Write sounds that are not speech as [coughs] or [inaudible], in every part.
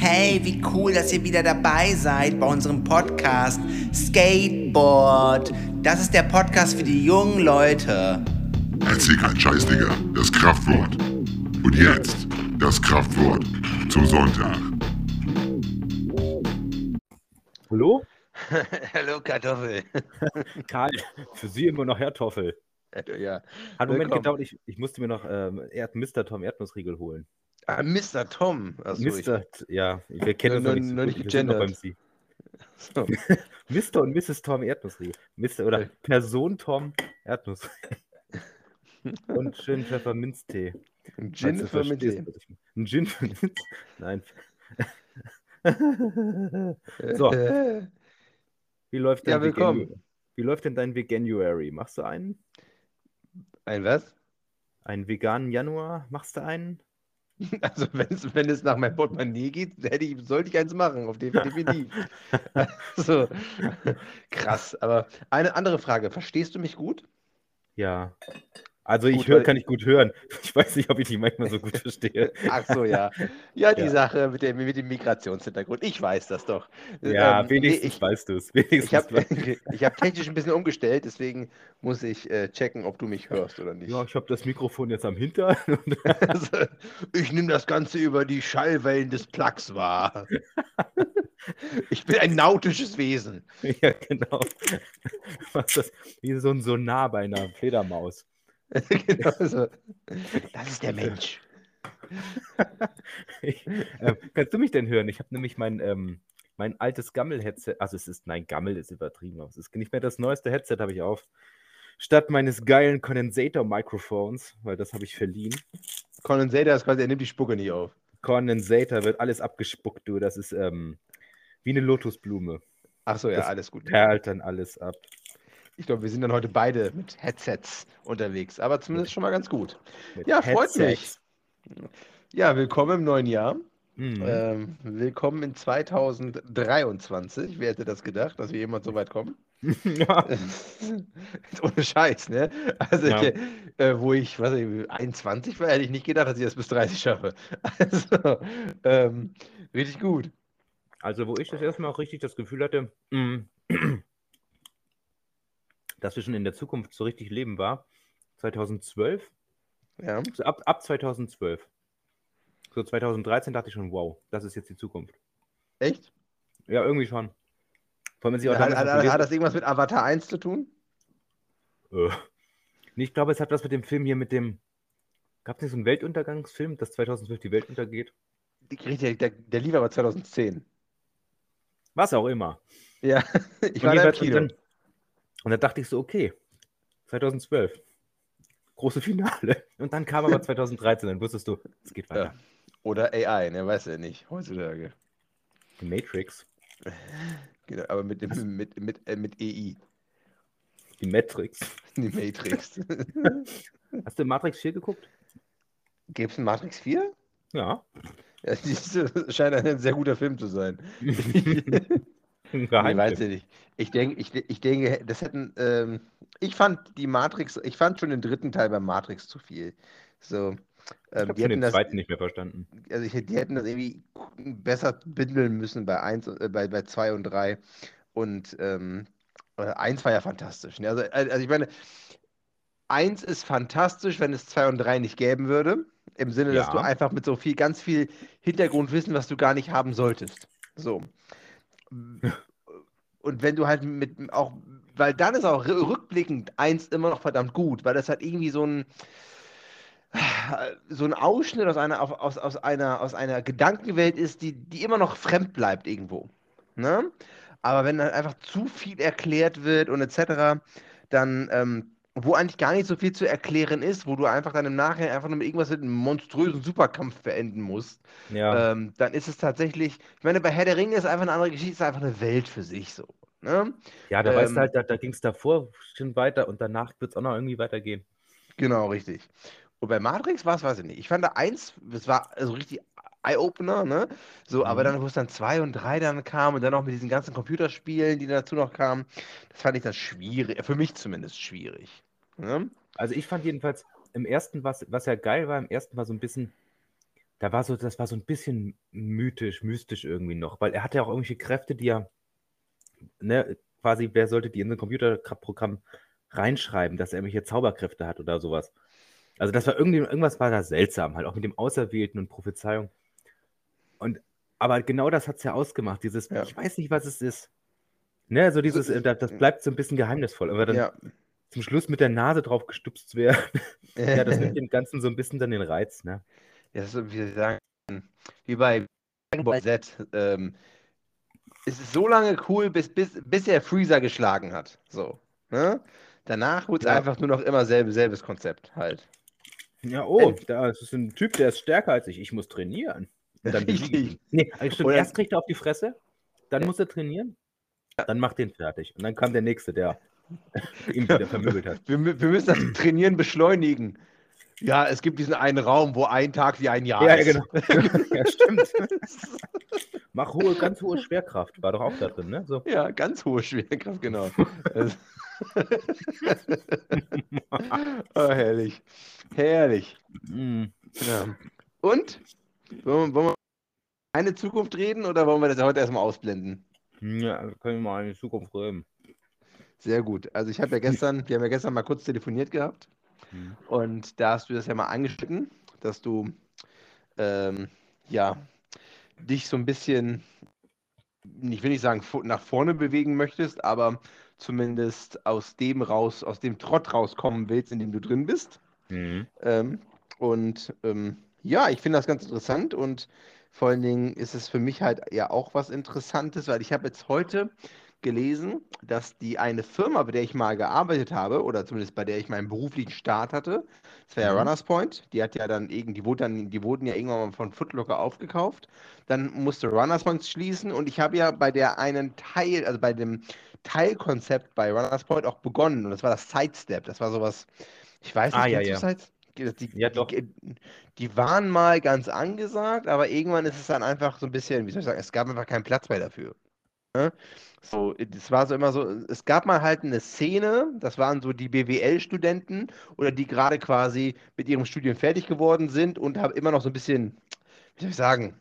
Hey, wie cool, dass ihr wieder dabei seid bei unserem Podcast Skateboard. Das ist der Podcast für die jungen Leute. Erzähl keinen Scheiß, Digga. Das Kraftwort. Und jetzt das Kraftwort zum Sonntag. Hallo? [laughs] Hallo Kartoffel. [laughs] Karl, für Sie immer noch Hertoffel. Ja. Hat einen Moment gedauert, ich, ich musste mir noch ähm, Erd Mr. Tom Erdnussriegel holen. Ah, Mr. Tom. Achso, Mr. Ja, wir kennen uns noch nicht so nicht wir beim Sie. Ich, [laughs] so. [laughs] Mr. und Mrs. Tom Erdnussriegel. Mr. oder. Person Tom Erdnussriegel. [laughs] und schön Pfefferminztee. Ein Gin für ich meine. Ein Gin für Minz? Nein. So. Wie läuft Ja, dein willkommen. Veganuary? Wie läuft denn dein Veganuary? Machst du einen? Ein was? Einen veganen Januar? Machst du einen? [laughs] Also wenn es, nach meinem Portemonnaie geht, hätte ich, sollte ich eins machen, auf definitiv. [laughs] so. Krass. Aber eine andere Frage. Verstehst du mich gut? Ja. Also ich Gut, höre, weil- kann ich gut hören. [laughs] Ich weiß nicht, ob ich dich manchmal so gut [laughs] verstehe. Ach so, ja. Ja, die Ja. Sache mit dem, mit dem Migrationshintergrund. Ich weiß das doch. Ja, Ähm, wenigstens ich, weißt du es. [laughs] Ich habe ich hab technisch ein bisschen umgestellt, deswegen muss ich äh, checken, ob du mich hörst oder nicht. ja, ich habe das Mikrofon jetzt am Hintern. Also, ich nehme das Ganze über die Schallwellen des Plugs wahr. Ich bin ein nautisches Wesen. ja, genau. Was das? Wie so ein Sonar bei einer Fledermaus. [laughs] genau so. Das ist der Mensch. [laughs] Ich, ähm, kannst du mich denn hören? Ich habe nämlich mein, ähm, mein altes Gammel-Headset, also es ist, nein, Gammel ist übertrieben, es ist nicht mehr das neueste Headset, habe ich auf. Statt meines geilen Condensator-Mikrofons, weil das habe ich verliehen. Condensator ist quasi, er nimmt die Spucke nicht auf. Condensator wird alles abgespuckt, du. Das ist ähm, wie eine Lotusblume. Achso, ja, Das alles gut. Perlt dann alles ab. Ich glaube, wir sind dann heute beide mit Headsets unterwegs, aber zumindest schon mal ganz gut. Mit Ja, freut mich. Ja, willkommen im neuen Jahr. Mhm. Ähm, willkommen in 2023. Wer hätte das gedacht, dass wir jemand so weit kommen? [laughs] ja. [laughs] Ohne Scheiß, ne? Also, Ja. ich, äh, wo ich, was ich, 21 war, hätte ich nicht gedacht, dass ich das bis 30 schaffe. [laughs] Also, ähm, richtig gut. Also, wo ich das erstmal auch richtig das Gefühl hatte, mm, dass wir schon in der Zukunft so richtig leben war, 2012, Ja. so ab, ab 2012. So 2013 dachte ich schon, wow, das ist jetzt die Zukunft. Echt? Ja, irgendwie schon. Vor allem, sie auch Hat, hat, hat, hat das irgendwas mit Avatar 1 zu tun? Äh. Ich glaube, es hat was mit dem Film hier, mit dem. Gab es nicht so einen Weltuntergangsfilm, dass 2012 die Welt untergeht? Richtig, der, der lief aber 2010. Was auch immer. Ja, [laughs] ich Und war da im Kino. Dann, und dann dachte ich so, okay, 2012. Große Finale. Und dann kam aber 2013, dann wusstest du, es geht weiter. Ja. Oder AI, ne, weiß ja nicht, heutzutage. Die Matrix, Genau, aber mit, dem- mit, mit, äh, mit EI, die Matrix. die Matrix. [laughs] Hast du Matrix 4 geguckt? Gibt es einen Matrix 4? Ja. Ja, das scheint ein sehr guter Film zu sein. [laughs] Ein Nee, Geheimtipp. weiß ich nicht. Ich denke, ich, ich denke, das hätten, ähm, ich fand die Matrix, ich fand schon den dritten Teil bei Matrix zu viel. So, Ich ähm, habe schon hätten den das, zweiten nicht mehr verstanden. also ich, die hätten das irgendwie besser bündeln müssen bei 1, äh, bei, bei 2 und 3. Und ähm, 1 war ja fantastisch. Ne? Also, also ich meine, 1 ist fantastisch, wenn es 2 und 3 nicht geben würde. Im Sinne, dass Ja. du einfach mit so viel, ganz viel Hintergrundwissen, was du gar nicht haben solltest. So. Und wenn du halt mit auch, weil dann ist auch rü- rückblickend eins immer noch verdammt gut, weil das halt irgendwie so ein so ein Ausschnitt aus einer, aus, aus einer, aus einer Gedankenwelt ist, die, die immer noch fremd bleibt irgendwo. Ne? Aber wenn dann einfach zu viel erklärt wird und etc., dann, ähm, wo eigentlich gar nicht so viel zu erklären ist, wo du einfach dann im Nachhinein einfach nur mit irgendwas mit einem monströsen Superkampf beenden musst, Ja. ähm, dann ist es tatsächlich, ich meine, bei Herr der Ringe ist einfach eine andere Geschichte, ist einfach eine Welt für sich so. Ne? ja, da weißt ähm, du halt, da, da ging es davor schon weiter und danach wird es auch noch irgendwie weitergehen. Genau, richtig. Und bei Matrix war es, weiß ich nicht. Ich fand da eins, das war also richtig Eye-Opener, ne? So, aber Mhm. dann, wo es dann zwei und drei dann kam und dann auch mit diesen ganzen Computerspielen, die dazu noch kamen, das fand ich dann schwierig, für mich zumindest schwierig. Ne? Also ich fand jedenfalls im ersten, was, was ja geil war, im ersten war so ein bisschen da war so, das war so ein bisschen mythisch, mystisch irgendwie noch, weil er hatte ja auch irgendwelche Kräfte, die er, ne, quasi, wer sollte die in so ein Computerprogramm reinschreiben, dass er irgendwelche Zauberkräfte hat oder sowas. Also das war irgendwie, irgendwas war da seltsam, halt auch mit dem Auserwählten und Prophezeiung. Und, aber genau das hat es ja ausgemacht, dieses, Ja. ich weiß nicht, was es ist. Ne, so dieses, äh, das, das bleibt so ein bisschen geheimnisvoll, aber dann Ja. Zum Schluss mit der Nase drauf gestupst wäre, [laughs] ja, das nimmt dem Ganzen so ein bisschen dann den Reiz, ne? Ja, das ist wie Sie sagen, wie bei Dragon Ball Z. Ähm, es ist so lange cool, bis, bis, bis er Freezer geschlagen hat. So. Ne? Danach wurde es Ja. einfach nur noch immer selbe, selbes Konzept halt. Ja, oh, da ist ein Typ, der ist stärker als ich, ich muss trainieren. Und dann [laughs] Richtig. Nee, also stimmt, erst kriegt er auf die Fresse, dann muss er trainieren, dann macht den fertig. Und dann kam der Nächste, der [laughs] ihn wieder vermöbelt hat. Wir, wir müssen das Trainieren beschleunigen. Ja, es gibt diesen einen Raum, wo ein Tag wie ein Jahr Ja, ist. ja, genau. [laughs] ja, stimmt. [laughs] Mach hohe, ganz hohe Schwerkraft, war doch auch da drin, ne? So. Ja, ganz hohe Schwerkraft, genau. Das- oh, herrlich. Herrlich. Mm. Ja. Und? Wollen wir, wollen wir eine Zukunft reden oder wollen wir das heute erstmal ausblenden? Ja, wir können mal in die Zukunft reden. Sehr gut. Also ich habe ja [laughs] gestern, wir haben ja gestern mal kurz telefoniert gehabt Mhm. und da hast du das ja mal angeschnitten, dass du ähm, ja dich so ein bisschen, ich will nicht sagen nach vorne bewegen möchtest, aber zumindest aus dem raus, aus dem Trott rauskommen willst, in dem du drin bist. Mhm. Ähm, und ähm, ja, ich finde das ganz interessant und vor allen Dingen ist es für mich halt ja auch was Interessantes, weil ich habe jetzt heute gelesen, dass die eine Firma, bei der ich mal gearbeitet habe, oder zumindest bei der ich meinen beruflichen Start hatte, das war ja Mhm. Runners Point, die hat ja dann irgendwie, die wurde dann, die wurden ja irgendwann mal von Footlocker aufgekauft. Dann musste Runners Point schließen und ich habe ja bei der einen Teil, also bei dem Teilkonzept bei Runners Point auch begonnen und das war das Sidestep. Das war sowas, ich weiß nicht, Ah, ja, ja. Side- die, Ja, doch. Die, die waren mal ganz angesagt, aber irgendwann ist es dann einfach so ein bisschen, wie soll ich sagen, es gab einfach keinen Platz mehr dafür. Ne? So, es war so immer so, es gab mal halt eine Szene, das waren so die BWL-Studenten oder die gerade quasi mit ihrem Studium fertig geworden sind und haben immer noch so ein bisschen, wie soll ich sagen,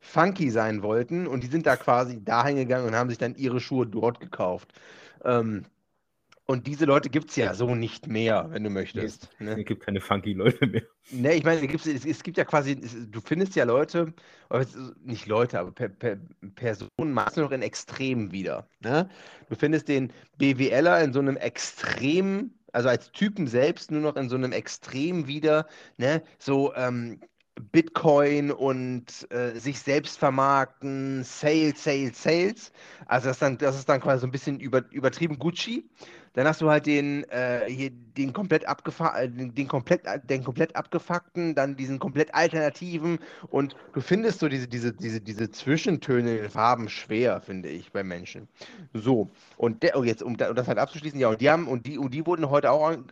funky sein wollten und die sind da quasi dahin gegangen und haben sich dann ihre Schuhe dort gekauft. Ähm, und diese Leute gibt es ja so nicht mehr, wenn du möchtest. Ne? Es gibt keine funky Leute mehr. Ne, ich meine, es, es, es gibt ja quasi, es, du findest ja Leute, es nicht Leute, aber per, per, Personen machst du noch in Extremen wieder. Ne? Du findest den BWLer in so einem Extrem, also als Typen selbst nur noch in so einem Extrem wieder, ne? So ähm, Bitcoin und äh, sich selbst vermarkten, Sales, Sales, Sales. Also das, ist dann, das ist dann quasi so ein bisschen über, übertrieben Gucci. Dann hast du halt den, äh, hier, den komplett abgefa äh, den, komplett, den komplett abgefuckten, dann diesen komplett alternativen und du findest so diese, diese, diese, diese Zwischentöne in den Farben schwer, finde ich, bei Menschen. So, und der, oh, jetzt, um, um das halt abzuschließen, ja, und die haben, und die, und die wurden heute auch an,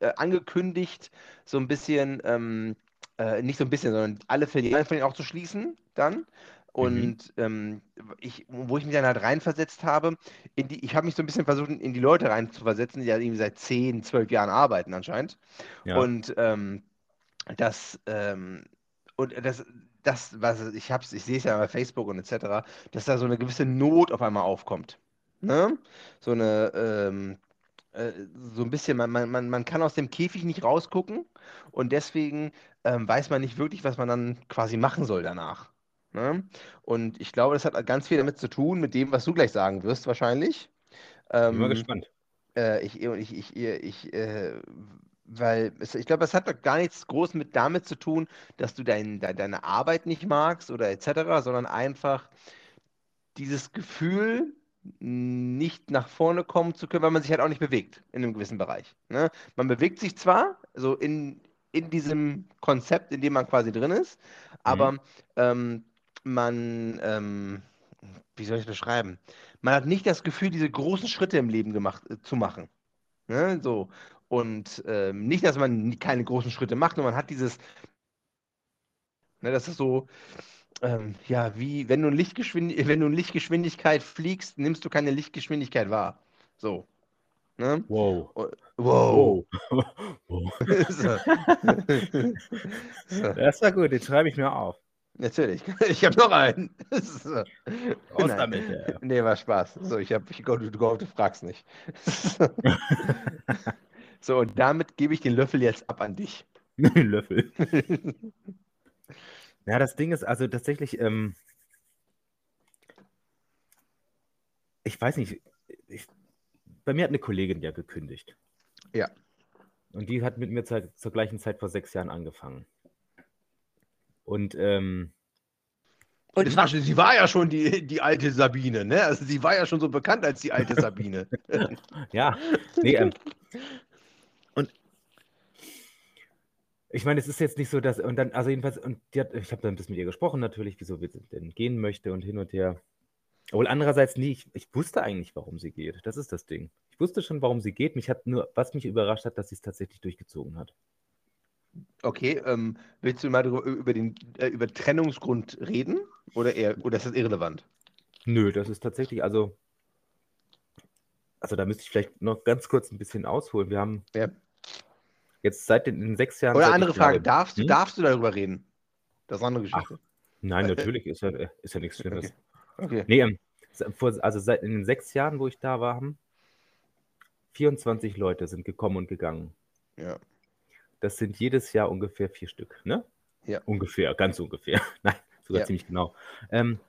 äh, angekündigt, so ein bisschen, ähm, äh, nicht so ein bisschen, sondern alle Filialen von denen auch zu schließen dann. Und ähm, ich, wo ich mich dann halt reinversetzt habe, in die, ich habe mich so ein bisschen versucht, in die Leute reinzuversetzen, die ja irgendwie seit 10, 12 Jahren arbeiten anscheinend. Ja. Und ähm, das, ähm, und das, das, was ich hab's, ich sehe es ja bei Facebook und etc., dass da so eine gewisse Not auf einmal aufkommt. Ne? So eine, ähm, äh, so ein bisschen, man, man, man kann aus dem Käfig nicht rausgucken und deswegen ähm, weiß man nicht wirklich, was man dann quasi machen soll danach. Ne? Und ich glaube, das hat ganz viel damit zu tun, mit dem, was du gleich sagen wirst, wahrscheinlich. Bin mal Ähm, gespannt. äh, ich, ich, ich, ich, ich äh, weil es, ich glaube, es hat doch gar nichts groß mit damit zu tun, dass du dein, de, deine Arbeit nicht magst oder etc., sondern einfach dieses Gefühl, nicht nach vorne kommen zu können, weil man sich halt auch nicht bewegt in einem gewissen Bereich. Ne? Man bewegt sich zwar so in, in diesem Konzept, in dem man quasi drin ist, aber ähm, man, ähm, wie soll ich es beschreiben? Man hat nicht das Gefühl, diese großen Schritte im Leben gemacht, äh, zu machen. Ne? So. Und ähm, nicht, dass man keine großen Schritte macht, nur man hat dieses, ne, das ist so, ähm, ja, wie wenn du, [laughs] wenn du in Lichtgeschwindigkeit fliegst, nimmst du keine Lichtgeschwindigkeit wahr. So. Ne? Wow. Wow. Wow. [laughs] so. so. Das war gut, den schreibe ich mir auf. Natürlich. [laughs] Ich habe noch einen. so. Raus Nein. damit. Ja. Nee, war Spaß. So, ich habe, ich, du, du, du fragst nicht. [laughs] so, und damit gebe ich den Löffel jetzt ab an dich. Löffel. Ja, das Ding ist also tatsächlich, ähm, ich weiß nicht, ich, bei mir hat eine Kollegin ja gekündigt. Ja. Und die hat mit mir zur, zur gleichen Zeit vor sechs Jahren angefangen. Und ähm, Und war, schon- sie war ja schon die, die alte Sabine, ne? Also sie war ja schon so bekannt als die alte Sabine. [laughs] ja, nee, ähm, und ich meine, es ist jetzt nicht so, dass, und dann, also jedenfalls, und die hat, ich habe dann ein bisschen mit ihr gesprochen natürlich, wieso sie denn gehen möchte und hin und her. Obwohl andererseits nie, ich, ich wusste eigentlich, warum sie geht. Das ist das Ding. Ich wusste schon, warum sie geht. Mich hat nur, was mich überrascht hat, dass sie es tatsächlich durchgezogen hat. Okay, ähm, willst du mal drüber, über den äh, über Trennungsgrund reden? Oder eher, oder ist das irrelevant? Nö, das ist tatsächlich, also, also da müsste ich vielleicht noch ganz kurz ein bisschen ausholen. Wir haben Ja. jetzt seit den, den sechs Jahren. Oder andere Frage, glaube- darfst du, Hm? darfst du darüber reden? Das ist eine andere Geschichte. Nein, [laughs] natürlich ist ja, ist ja nichts Schlimmes. Okay. Nee, ähm, also seit in den sechs Jahren, wo ich da war, haben 24 Leute sind gekommen und gegangen. Ja. Das sind jedes Jahr ungefähr vier Stück, ne? Ja. Ungefähr, ganz ungefähr. [laughs] Nein, sogar Ja. ziemlich genau. Ähm,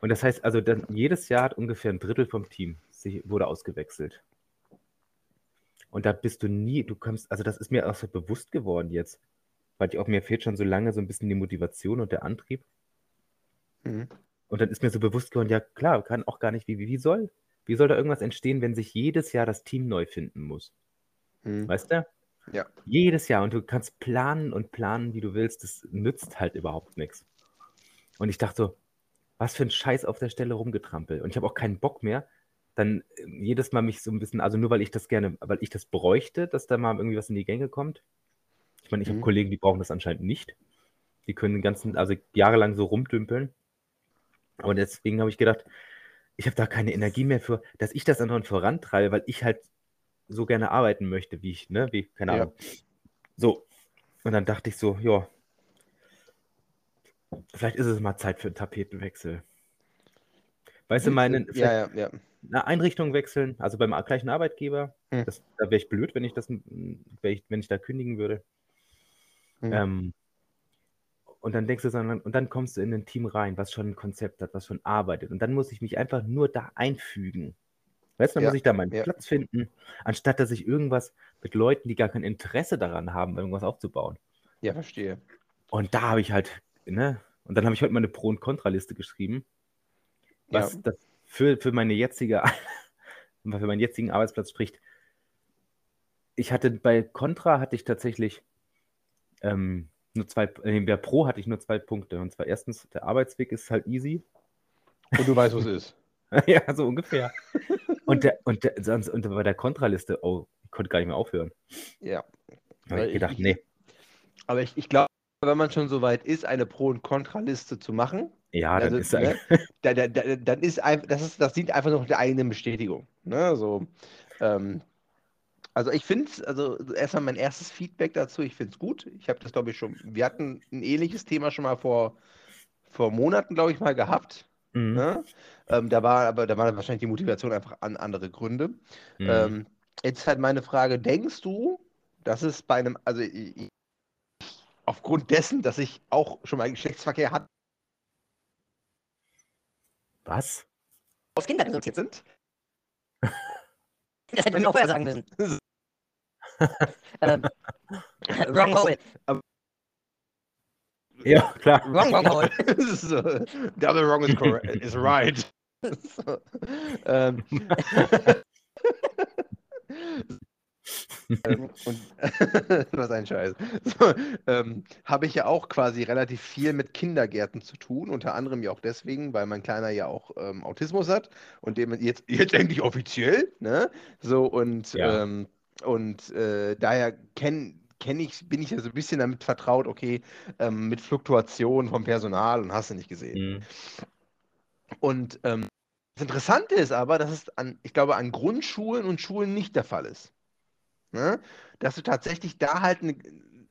und das heißt also, dann, jedes Jahr hat ungefähr ein Drittel vom Team sich, wurde ausgewechselt. Und da bist du nie, du kommst, also das ist mir auch so bewusst geworden jetzt, weil ich auch mir fehlt schon so lange so ein bisschen die Motivation und der Antrieb. Mhm. Und dann ist mir so bewusst geworden, ja klar, kann auch gar nicht, wie, wie wie soll, wie soll da irgendwas entstehen, wenn sich jedes Jahr das Team neu finden muss? Mhm. Weißt du? Ja. Jedes Jahr. Und du kannst planen und planen, wie du willst. Das nützt halt überhaupt nichts. Und ich dachte so, was für ein Scheiß auf der Stelle rumgetrampelt. Und ich habe auch keinen Bock mehr, dann äh, jedes Mal mich so ein bisschen, also nur weil ich das gerne, weil ich das bräuchte, dass da mal irgendwie was in die Gänge kommt. Ich meine, ich habe Mhm. Kollegen, die brauchen das anscheinend nicht. Die können den ganzen, also jahrelang so rumdümpeln. Und deswegen habe ich gedacht, ich habe da keine Energie mehr für, dass ich das anderen vorantreibe, weil ich halt so gerne arbeiten möchte, wie ich, ne, wie, keine Ja. Ahnung. So. Und dann dachte ich so, ja, vielleicht ist es mal Zeit für einen Tapetenwechsel. Weißt du, meine, vielleicht Ja, ja, ja. eine Einrichtung wechseln, also beim gleichen Arbeitgeber, Hm. das, da wäre ich blöd, wenn ich das, wenn ich, wenn ich da kündigen würde. Hm. Ähm, und dann denkst du, so, und dann kommst du in ein Team rein, was schon ein Konzept hat, was schon arbeitet. Und dann muss ich mich einfach nur da einfügen. Weißt du, dann Ja, muss ich da meinen ja. Platz finden, anstatt dass ich irgendwas mit Leuten, die gar kein Interesse daran haben, irgendwas aufzubauen. Ja, verstehe. Und da habe ich halt, ne, und dann habe ich heute mal eine Pro- und Kontraliste geschrieben, was Ja. das für, für meine jetzige, [laughs] für meinen jetzigen Arbeitsplatz spricht. Ich hatte bei Contra hatte ich tatsächlich ähm, nur zwei, äh, bei Pro hatte ich nur zwei Punkte. Und zwar erstens, der Arbeitsweg ist halt easy. Und du weißt, was es ist. [laughs] ja, so ungefähr. Und, der, und, der, sonst, und bei der Kontraliste, oh, ich konnte gar nicht mehr aufhören. Ja. Da habe ich gedacht, ich- nee. Aber ich, ich glaube, wenn man schon so weit ist, eine Pro- und Kontraliste zu machen, Ja, dann also, ist ne, [laughs] da, da, da, dann ist einfach, das ist, das dient einfach nur der eigenen Bestätigung. Ne? So, ähm, also ich finde es, also erstmal mein erstes Feedback dazu, ich finde es gut. Ich habe das, glaube ich, schon, wir hatten ein ähnliches Thema schon mal vor, vor Monaten, glaube ich, mal gehabt. Mhm. Ne? Ähm, da war aber, da war wahrscheinlich die Motivation einfach an andere Gründe. Mhm. Ähm, jetzt halt meine Frage, denkst du, dass es bei einem, also ich, aufgrund dessen, dass ich auch schon mal Geschlechtsverkehr hatte, Was? aus Kindern reduziert sind? [laughs] Das hätte man auch vorher sagen müssen. ähm, wrong hole. Ja, klar. [laughs] Wrong, wrong [laughs] hole. so, double wrong is, correct, is [laughs] right. so, ähm, ähm, [laughs] und [laughs] was ein Scheiß. So, ähm, habe ich ja auch quasi relativ viel mit Kindergärten zu tun, unter anderem ja auch deswegen, weil mein Kleiner ja auch ähm, Autismus hat und dem jetzt, jetzt endlich offiziell, ne? So und, Ja. ähm, und äh, daher kenne kenn ich, bin ich ja so ein bisschen damit vertraut, okay, ähm, mit Fluktuation vom Personal und hast du nicht gesehen. Mhm. Und ähm, Das Interessante ist aber, dass es an, ich glaube, an Grundschulen und Schulen nicht der Fall ist. Ne? Dass du tatsächlich da halt, ne,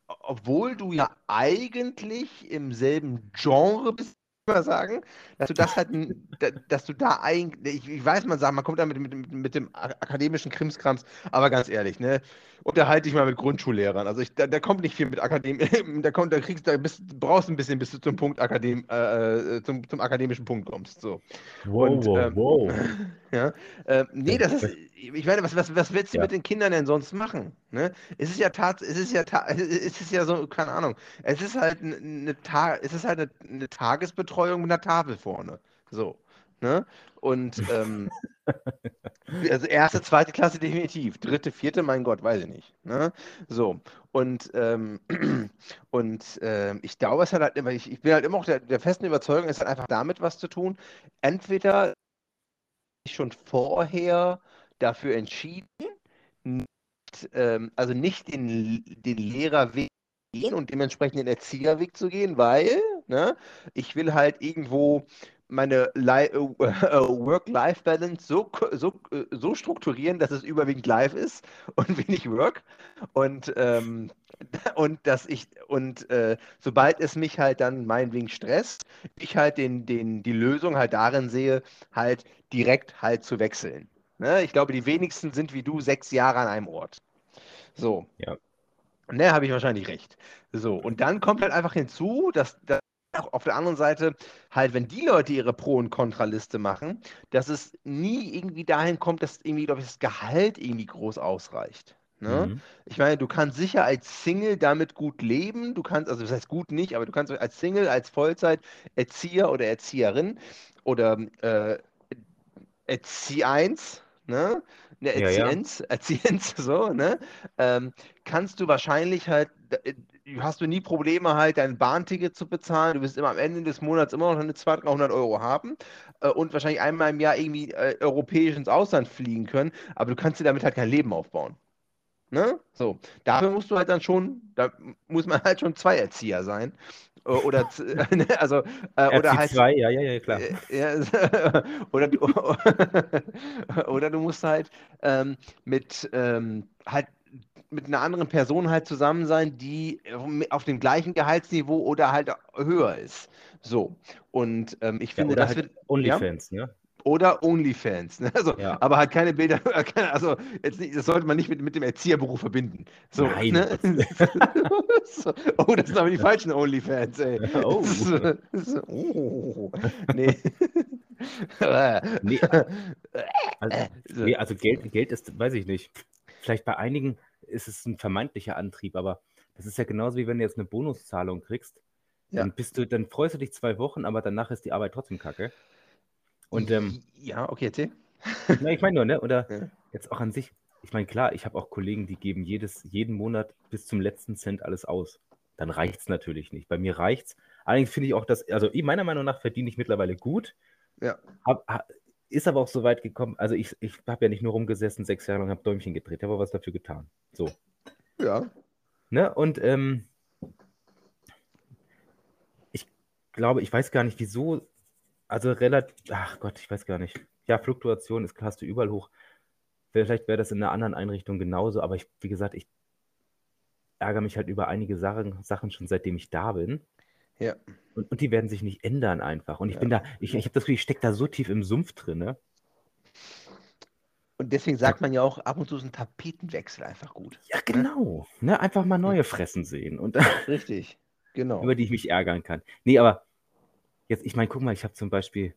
obwohl du ja eigentlich im selben Genre bist, mal sagen, dass du das halt, [laughs] dass du da eigentlich, ich, weiß, man sagt, man kommt da mit, mit, mit dem akademischen Krimskrams, aber ganz ehrlich, ne, unterhalte dich mal mit Grundschullehrern. Also ich, da, da kommt nicht viel mit Akademie, [laughs] da kommt, da kriegst da bist, brauchst ein bisschen, bis du zum Punkt Akadem, äh, äh, zum, zum akademischen Punkt kommst. So. Wow, Und, wow, ähm, wow. [laughs] Ja, äh, nee, das ist, ich meine, was, was, was willst du Ja. mit den Kindern denn sonst machen? Ne? Es ist ja tat, es ist ja, es ist ja so, keine Ahnung, es ist halt eine, eine, Ta es ist halt eine, eine Tagesbetreuung mit einer Tafel vorne. So, ne? Und ähm, [laughs] also erste, zweite Klasse definitiv, dritte, vierte, mein Gott, weiß ich nicht. Ne? So, und, ähm, [clears throat] und ähm, ich glaube, es hat halt immer, ich, ich bin halt immer auch der, der festen Überzeugung, es hat einfach damit was zu tun. Entweder sich schon vorher dafür entschieden, nicht, ähm, also nicht den, den Lehrerweg gehen und dementsprechend den Erzieherweg zu gehen, weil ne, ich will halt irgendwo meine Li- äh, [laughs] Work-Life-Balance so, so, äh, so strukturieren, dass es überwiegend live ist [laughs] und wenig Work. Und, ähm, [laughs] und dass ich, und äh, sobald es mich halt dann meinetwegen stresst, ich halt den, den, die Lösung halt darin sehe, halt direkt halt zu wechseln. Ne? Ich glaube, die wenigsten sind wie du sechs Jahre an einem Ort. So. Ja. Ne, habe ich wahrscheinlich recht. So, und dann kommt halt einfach hinzu, dass, dass auf der anderen Seite halt, wenn die Leute ihre Pro- und Kontraliste machen, dass es nie irgendwie dahin kommt, dass irgendwie, glaube ich, das Gehalt irgendwie groß ausreicht. Ne? Mhm. Ich meine, du kannst sicher als Single damit gut leben. Du kannst, also das heißt gut nicht, aber du kannst als Single, als Vollzeit-Erzieher oder Erzieherin oder äh, Erziehens, ne? Eine Ja, ja. Erziehens, [laughs] Erziehens, so, ne? Ähm, kannst du wahrscheinlich halt, äh, hast du nie Probleme halt, dein Bahnticket zu bezahlen. Du wirst immer am Ende des Monats immer noch eine 200, 300 Euro haben äh, und wahrscheinlich einmal im Jahr irgendwie äh, europäisch ins Ausland fliegen können, aber du kannst dir damit halt kein Leben aufbauen. Ne? So, dafür musst du halt dann schon, da muss man halt schon zwei Erzieher sein. Äh, Oder, [laughs] ne, also, äh, oder RC2, halt. ja, ja, ja, klar. Äh, [laughs] oder, du, [laughs] oder du musst halt ähm, mit ähm, halt mit einer anderen Person halt zusammen sein, die auf dem gleichen Gehaltsniveau oder halt höher ist. So. Und ähm, ich Ja, finde, oder das halt wird. OnlyFans, ne? Oder OnlyFans. Ne? Also, Ja. Aber halt keine Bilder, [laughs] keine- also jetzt nicht, das sollte man nicht mit, mit dem Erzieherberuf verbinden. So, Nein, ne? [laughs] so. Oh, das sind aber die falschen OnlyFans, ey. [laughs] Oh. So, so, oh. Nee. Nee, Also, So. nee, also Geld, Geld ist, weiß ich nicht. Vielleicht bei einigen ist es ein vermeintlicher Antrieb, aber das ist ja genauso wie wenn du jetzt eine Bonuszahlung kriegst. Ja. Dann bist du, dann freust du dich zwei Wochen, aber danach ist die Arbeit trotzdem kacke. Und ähm, ja, okay, erzähl. [laughs] na, ich meine nur, ne? Oder Ja. jetzt auch an sich. Ich meine, klar, ich habe auch Kollegen, die geben jedes, jeden Monat bis zum letzten Cent alles aus. Dann reicht es natürlich nicht. Bei mir reicht es. Allerdings finde ich auch, dass, also meiner Meinung nach verdiene ich mittlerweile gut. Ja. Hab, ha- ist aber auch so weit gekommen, also ich, ich habe ja nicht nur rumgesessen, sechs Jahre lang, habe Däumchen gedreht, habe aber was dafür getan. So. Ja. Ne? Und ähm, ich glaube, ich weiß gar nicht, wieso, also relativ, ach Gott, ich weiß gar nicht. Ja, Fluktuation ist, hast du überall hoch. Vielleicht wäre das in einer anderen Einrichtung genauso, aber ich, wie gesagt, ich ärgere mich halt über einige Sachen, Sachen schon seitdem ich da bin. Ja. Und, und die werden sich nicht ändern einfach. Und ich Ja. bin da, ich, ich habe das Gefühl, ich stecke da so tief im Sumpf drin, ne? Und deswegen sagt man ja auch, ab und zu ist ein Tapetenwechsel einfach gut. Ja, genau. Ne? Einfach mal neue Fressen sehen und [laughs] Richtig. Genau. über die ich mich ärgern kann. Nee, aber jetzt, ich meine, guck mal, ich habe zum Beispiel.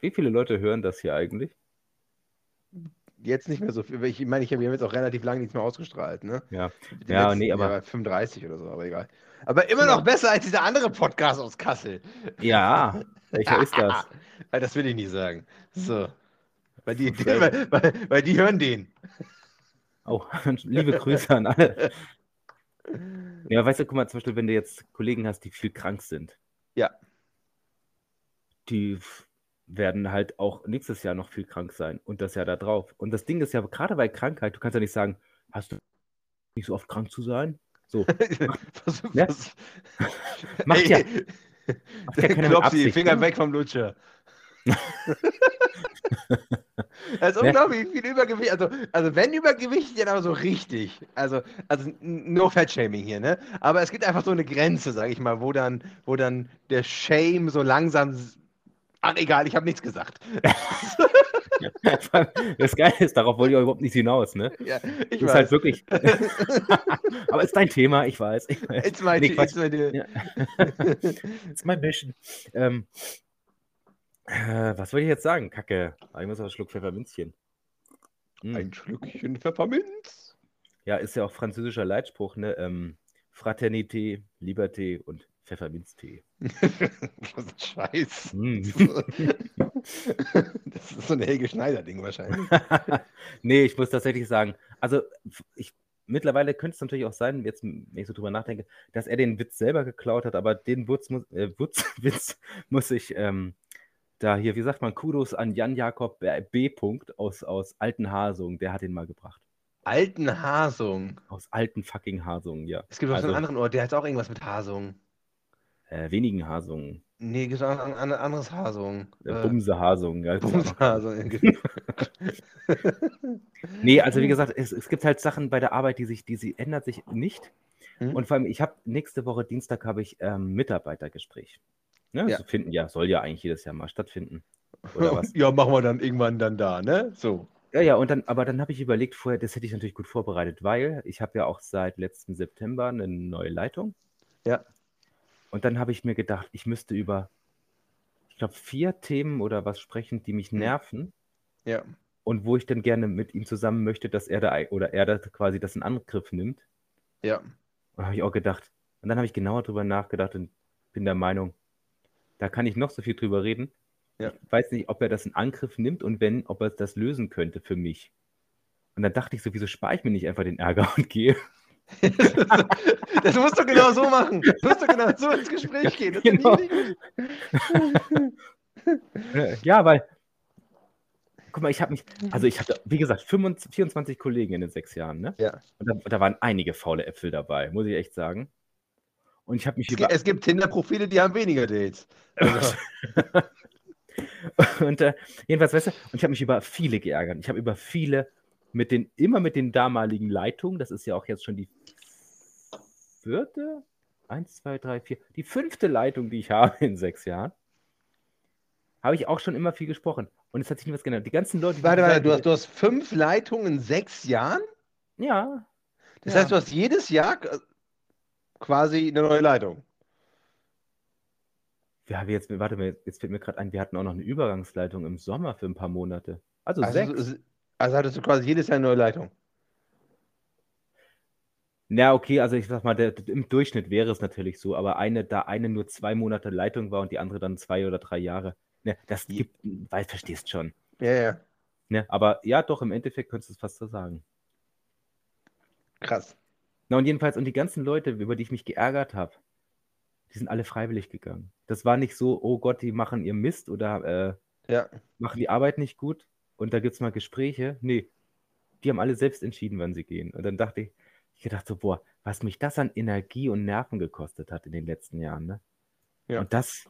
Wie viele Leute hören das hier eigentlich? Jetzt nicht mehr so viel. Ich meine, ich habe jetzt auch relativ lange nichts mehr ausgestrahlt, ne? Ja. Die Ja, letzten- nee, aber- ja, 35 oder so, aber egal. Aber immer noch besser als dieser andere Podcast aus Kassel. Ja, welcher ist das? [laughs] Das will ich nicht sagen. So. Weil die, die, weil, weil, weil die hören den. Oh, [laughs] liebe Grüße an alle. Ja, weißt du, guck mal, zum Beispiel, wenn du jetzt Kollegen hast, die viel krank sind. Ja. Die werden halt auch nächstes Jahr noch viel krank sein und das Jahr da drauf. Und das Ding ist ja, gerade bei Krankheit, du kannst ja nicht sagen, hast du nicht so oft krank zu sein? So, [laughs] was, Ja. was, [laughs] Macht ja- macht ja [laughs] Klopsi, Finger ne? weg vom Lutscher. Das ist Ne? unglaublich viel Übergewicht. Also, also wenn Übergewicht, dann aber so richtig. Also, also no Fat-Shaming hier, ne? Aber es gibt einfach so eine Grenze, sag ich mal, wo dann, wo dann der Shame so langsam. Ach, egal, ich habe nichts gesagt. [laughs] Das Geile ist, darauf wollte ich auch überhaupt nicht hinaus, ne? Ja, ich Das ist weiß. halt wirklich. [laughs] [laughs] Aber ist dein Thema, ich weiß. Ich weiß. It's my, Nee, it's my deal. Ja. It's my mission. Ähm, äh, was wollte ich jetzt sagen? Kacke. Ah, Ich muss auf einen Schluck Pfefferminzchen. Hm. Ein Schlückchen Pfefferminz. Ja, ist ja auch französischer Leitspruch, ne? Ähm, Fraternité, Liberté und Pfefferminztee. [laughs] Was ein Scheiß. Hm. [laughs] Das ist so ein Helge Schneider-Ding wahrscheinlich. [laughs] nee, ich muss tatsächlich sagen, also ich, mittlerweile könnte es natürlich auch sein, jetzt, wenn ich so drüber nachdenke, dass er den Witz selber geklaut hat, aber den Witz, muss- äh, Witz, Witz muss ich ähm, da hier, wie sagt man, Kudos an Jan Jakob B. B. Punkt aus, aus Altenhasung, der hat den mal gebracht. Alten Hasung. Aus alten fucking Hasungen, ja. Es gibt auch so Also, einen anderen Ort, der hat auch irgendwas mit Hasung. Äh, wenigen Hasungen. Nee, gibt ein, ein anderes Hasung. Äh, Bumse. Ja, auch noch- [laughs] Bumshasung. [laughs] Nee, also wie gesagt, es, es gibt halt Sachen bei der Arbeit, die sich, die sie ändert sich nicht. Mhm. Und vor allem, ich habe nächste Woche Dienstag habe ich ähm, Mitarbeitergespräch. Ne? Ja. So finden ja, soll ja eigentlich jedes Jahr mal stattfinden. Oder [laughs] was? ja, machen wir dann irgendwann dann da, ne? So. ja, ja, und dann, aber dann habe ich überlegt vorher, das hätte ich natürlich gut vorbereitet, weil ich habe ja auch seit letzten September eine neue Leitung. Ja. Und dann habe ich mir gedacht, ich müsste über, ich glaube, vier Themen oder was sprechen, die mich Mhm. nerven. Ja. Und wo ich dann gerne mit ihm zusammen möchte, dass er da oder er da quasi das in Angriff nimmt. Ja. Und habe ich auch gedacht. Und dann habe ich genauer drüber nachgedacht und bin der Meinung, da kann ich noch so viel drüber reden. Ja. Ich weiß nicht, ob er das in Angriff nimmt und wenn, ob er das lösen könnte für mich. Und dann dachte ich so, wieso spare ich mir nicht einfach den Ärger und gehe? [laughs] das musst du genau so machen. Du musst du genau so ins Gespräch gehen. Das Genau. [laughs] Ja, weil, guck mal, ich habe mich, also ich hatte, wie gesagt, 25, 24 Kollegen in den sechs Jahren, ne? Ja. Und da, da waren einige faule Äpfel dabei, muss ich echt sagen. Und ich habe mich Es über, Es gibt Tinder-Profile, die haben weniger Dates. Also, [laughs] Und äh, jedenfalls, weißt du, und ich habe mich über viele geärgert. Ich habe über viele mit den, immer mit den damaligen Leitungen, das ist ja auch jetzt schon die vierte, eins, zwei, drei, vier, die fünfte Leitung, die ich habe in sechs Jahren, habe ich auch schon immer viel gesprochen. Und es hat sich nie was geändert. Die ganzen Leute, die warte, warte, du hast, du hast fünf Leitungen in sechs Jahren? ja, Das Ja. heißt, du hast jedes Jahr quasi eine neue Leitung. wir haben jetzt, warte mal, jetzt fällt mir gerade ein, wir hatten auch noch eine Übergangsleitung im Sommer für ein paar Monate. Also, Also, sechs. also hattest du quasi jedes Jahr eine neue Leitung. Na, okay, also ich sag mal, der, im Durchschnitt wäre es natürlich so, aber eine, da eine nur zwei Monate Leitung war und die andere dann zwei oder drei Jahre. Ne, das gibt, weil verstehst schon. Ja, ja. Ne, aber ja, doch, im Endeffekt könntest du es fast so sagen. Krass. Na, und jedenfalls, und die ganzen Leute, über die ich mich geärgert habe, die sind alle freiwillig gegangen. Das war nicht so, oh Gott, die machen ihr Mist oder äh, Ja. machen die Arbeit nicht gut und da gibt es mal Gespräche. Nee, die haben alle selbst entschieden, wann sie gehen. Und dann dachte ich, ich gedacht so, boah, was mich das an Energie und Nerven gekostet hat in den letzten Jahren, ne? Ja. Und das,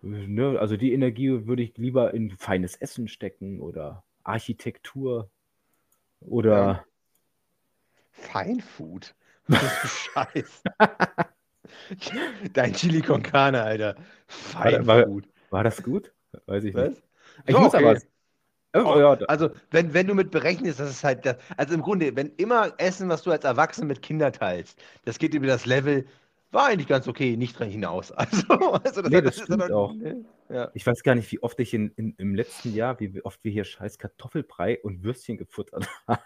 ne, also die Energie würde ich lieber in feines Essen stecken oder Architektur oder. Feinfood. Was ist für [laughs] Scheiß. Dein Chili con Carne, Alter. War- war- Feinfood. war das gut? Weiß ich nicht. Was? Ich War muss okay. aber. Oh, ja, Also, wenn, wenn du mit berechnest, das ist halt das. Also im Grunde, wenn immer Essen, was du als Erwachsener mit Kindern teilst, das geht über das Level, war eigentlich ganz okay, nicht dran hinaus. [laughs] Also, also Nee, das ist stimmt dann- auch. ne? Ja. Ich weiß gar nicht, wie oft ich in, in, im letzten Jahr, wie oft wir hier scheiß Kartoffelbrei und Würstchen gefuttert [laughs] haben.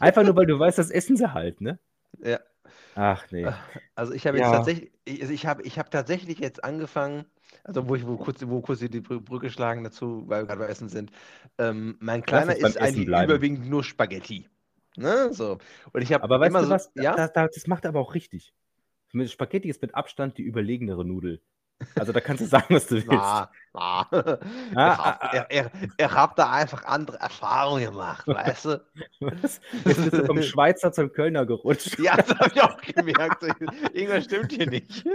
Einfach nur, weil du weißt, das essen sie halt, ne? Ja. Ach nee. Also ich habe jetzt Ja. tatsächlich, ich, also ich habe ich habe tatsächlich jetzt angefangen, also wo ich wo kurz, wo kurz die Brü- Brücke schlagen dazu, weil wir gerade bei Essen sind. Ähm, mein Kleiner Essen eigentlich bleiben. überwiegend nur Spaghetti. Ne? So. Und ich habe Aber weißt immer du so, was? ja? Das, das, macht er aber auch richtig. Spaghetti ist mit Abstand die überlegenere Nudel. Also da kannst du [laughs] sagen, was du willst. Na, na. Ah, ich habe ah, er, er, er hab da einfach andere Erfahrungen gemacht, weißt du? Was? Jetzt bist du vom Schweizer zum Kölner gerutscht. Ja, das habe ich auch gemerkt. Irgendwas stimmt hier nicht. [laughs]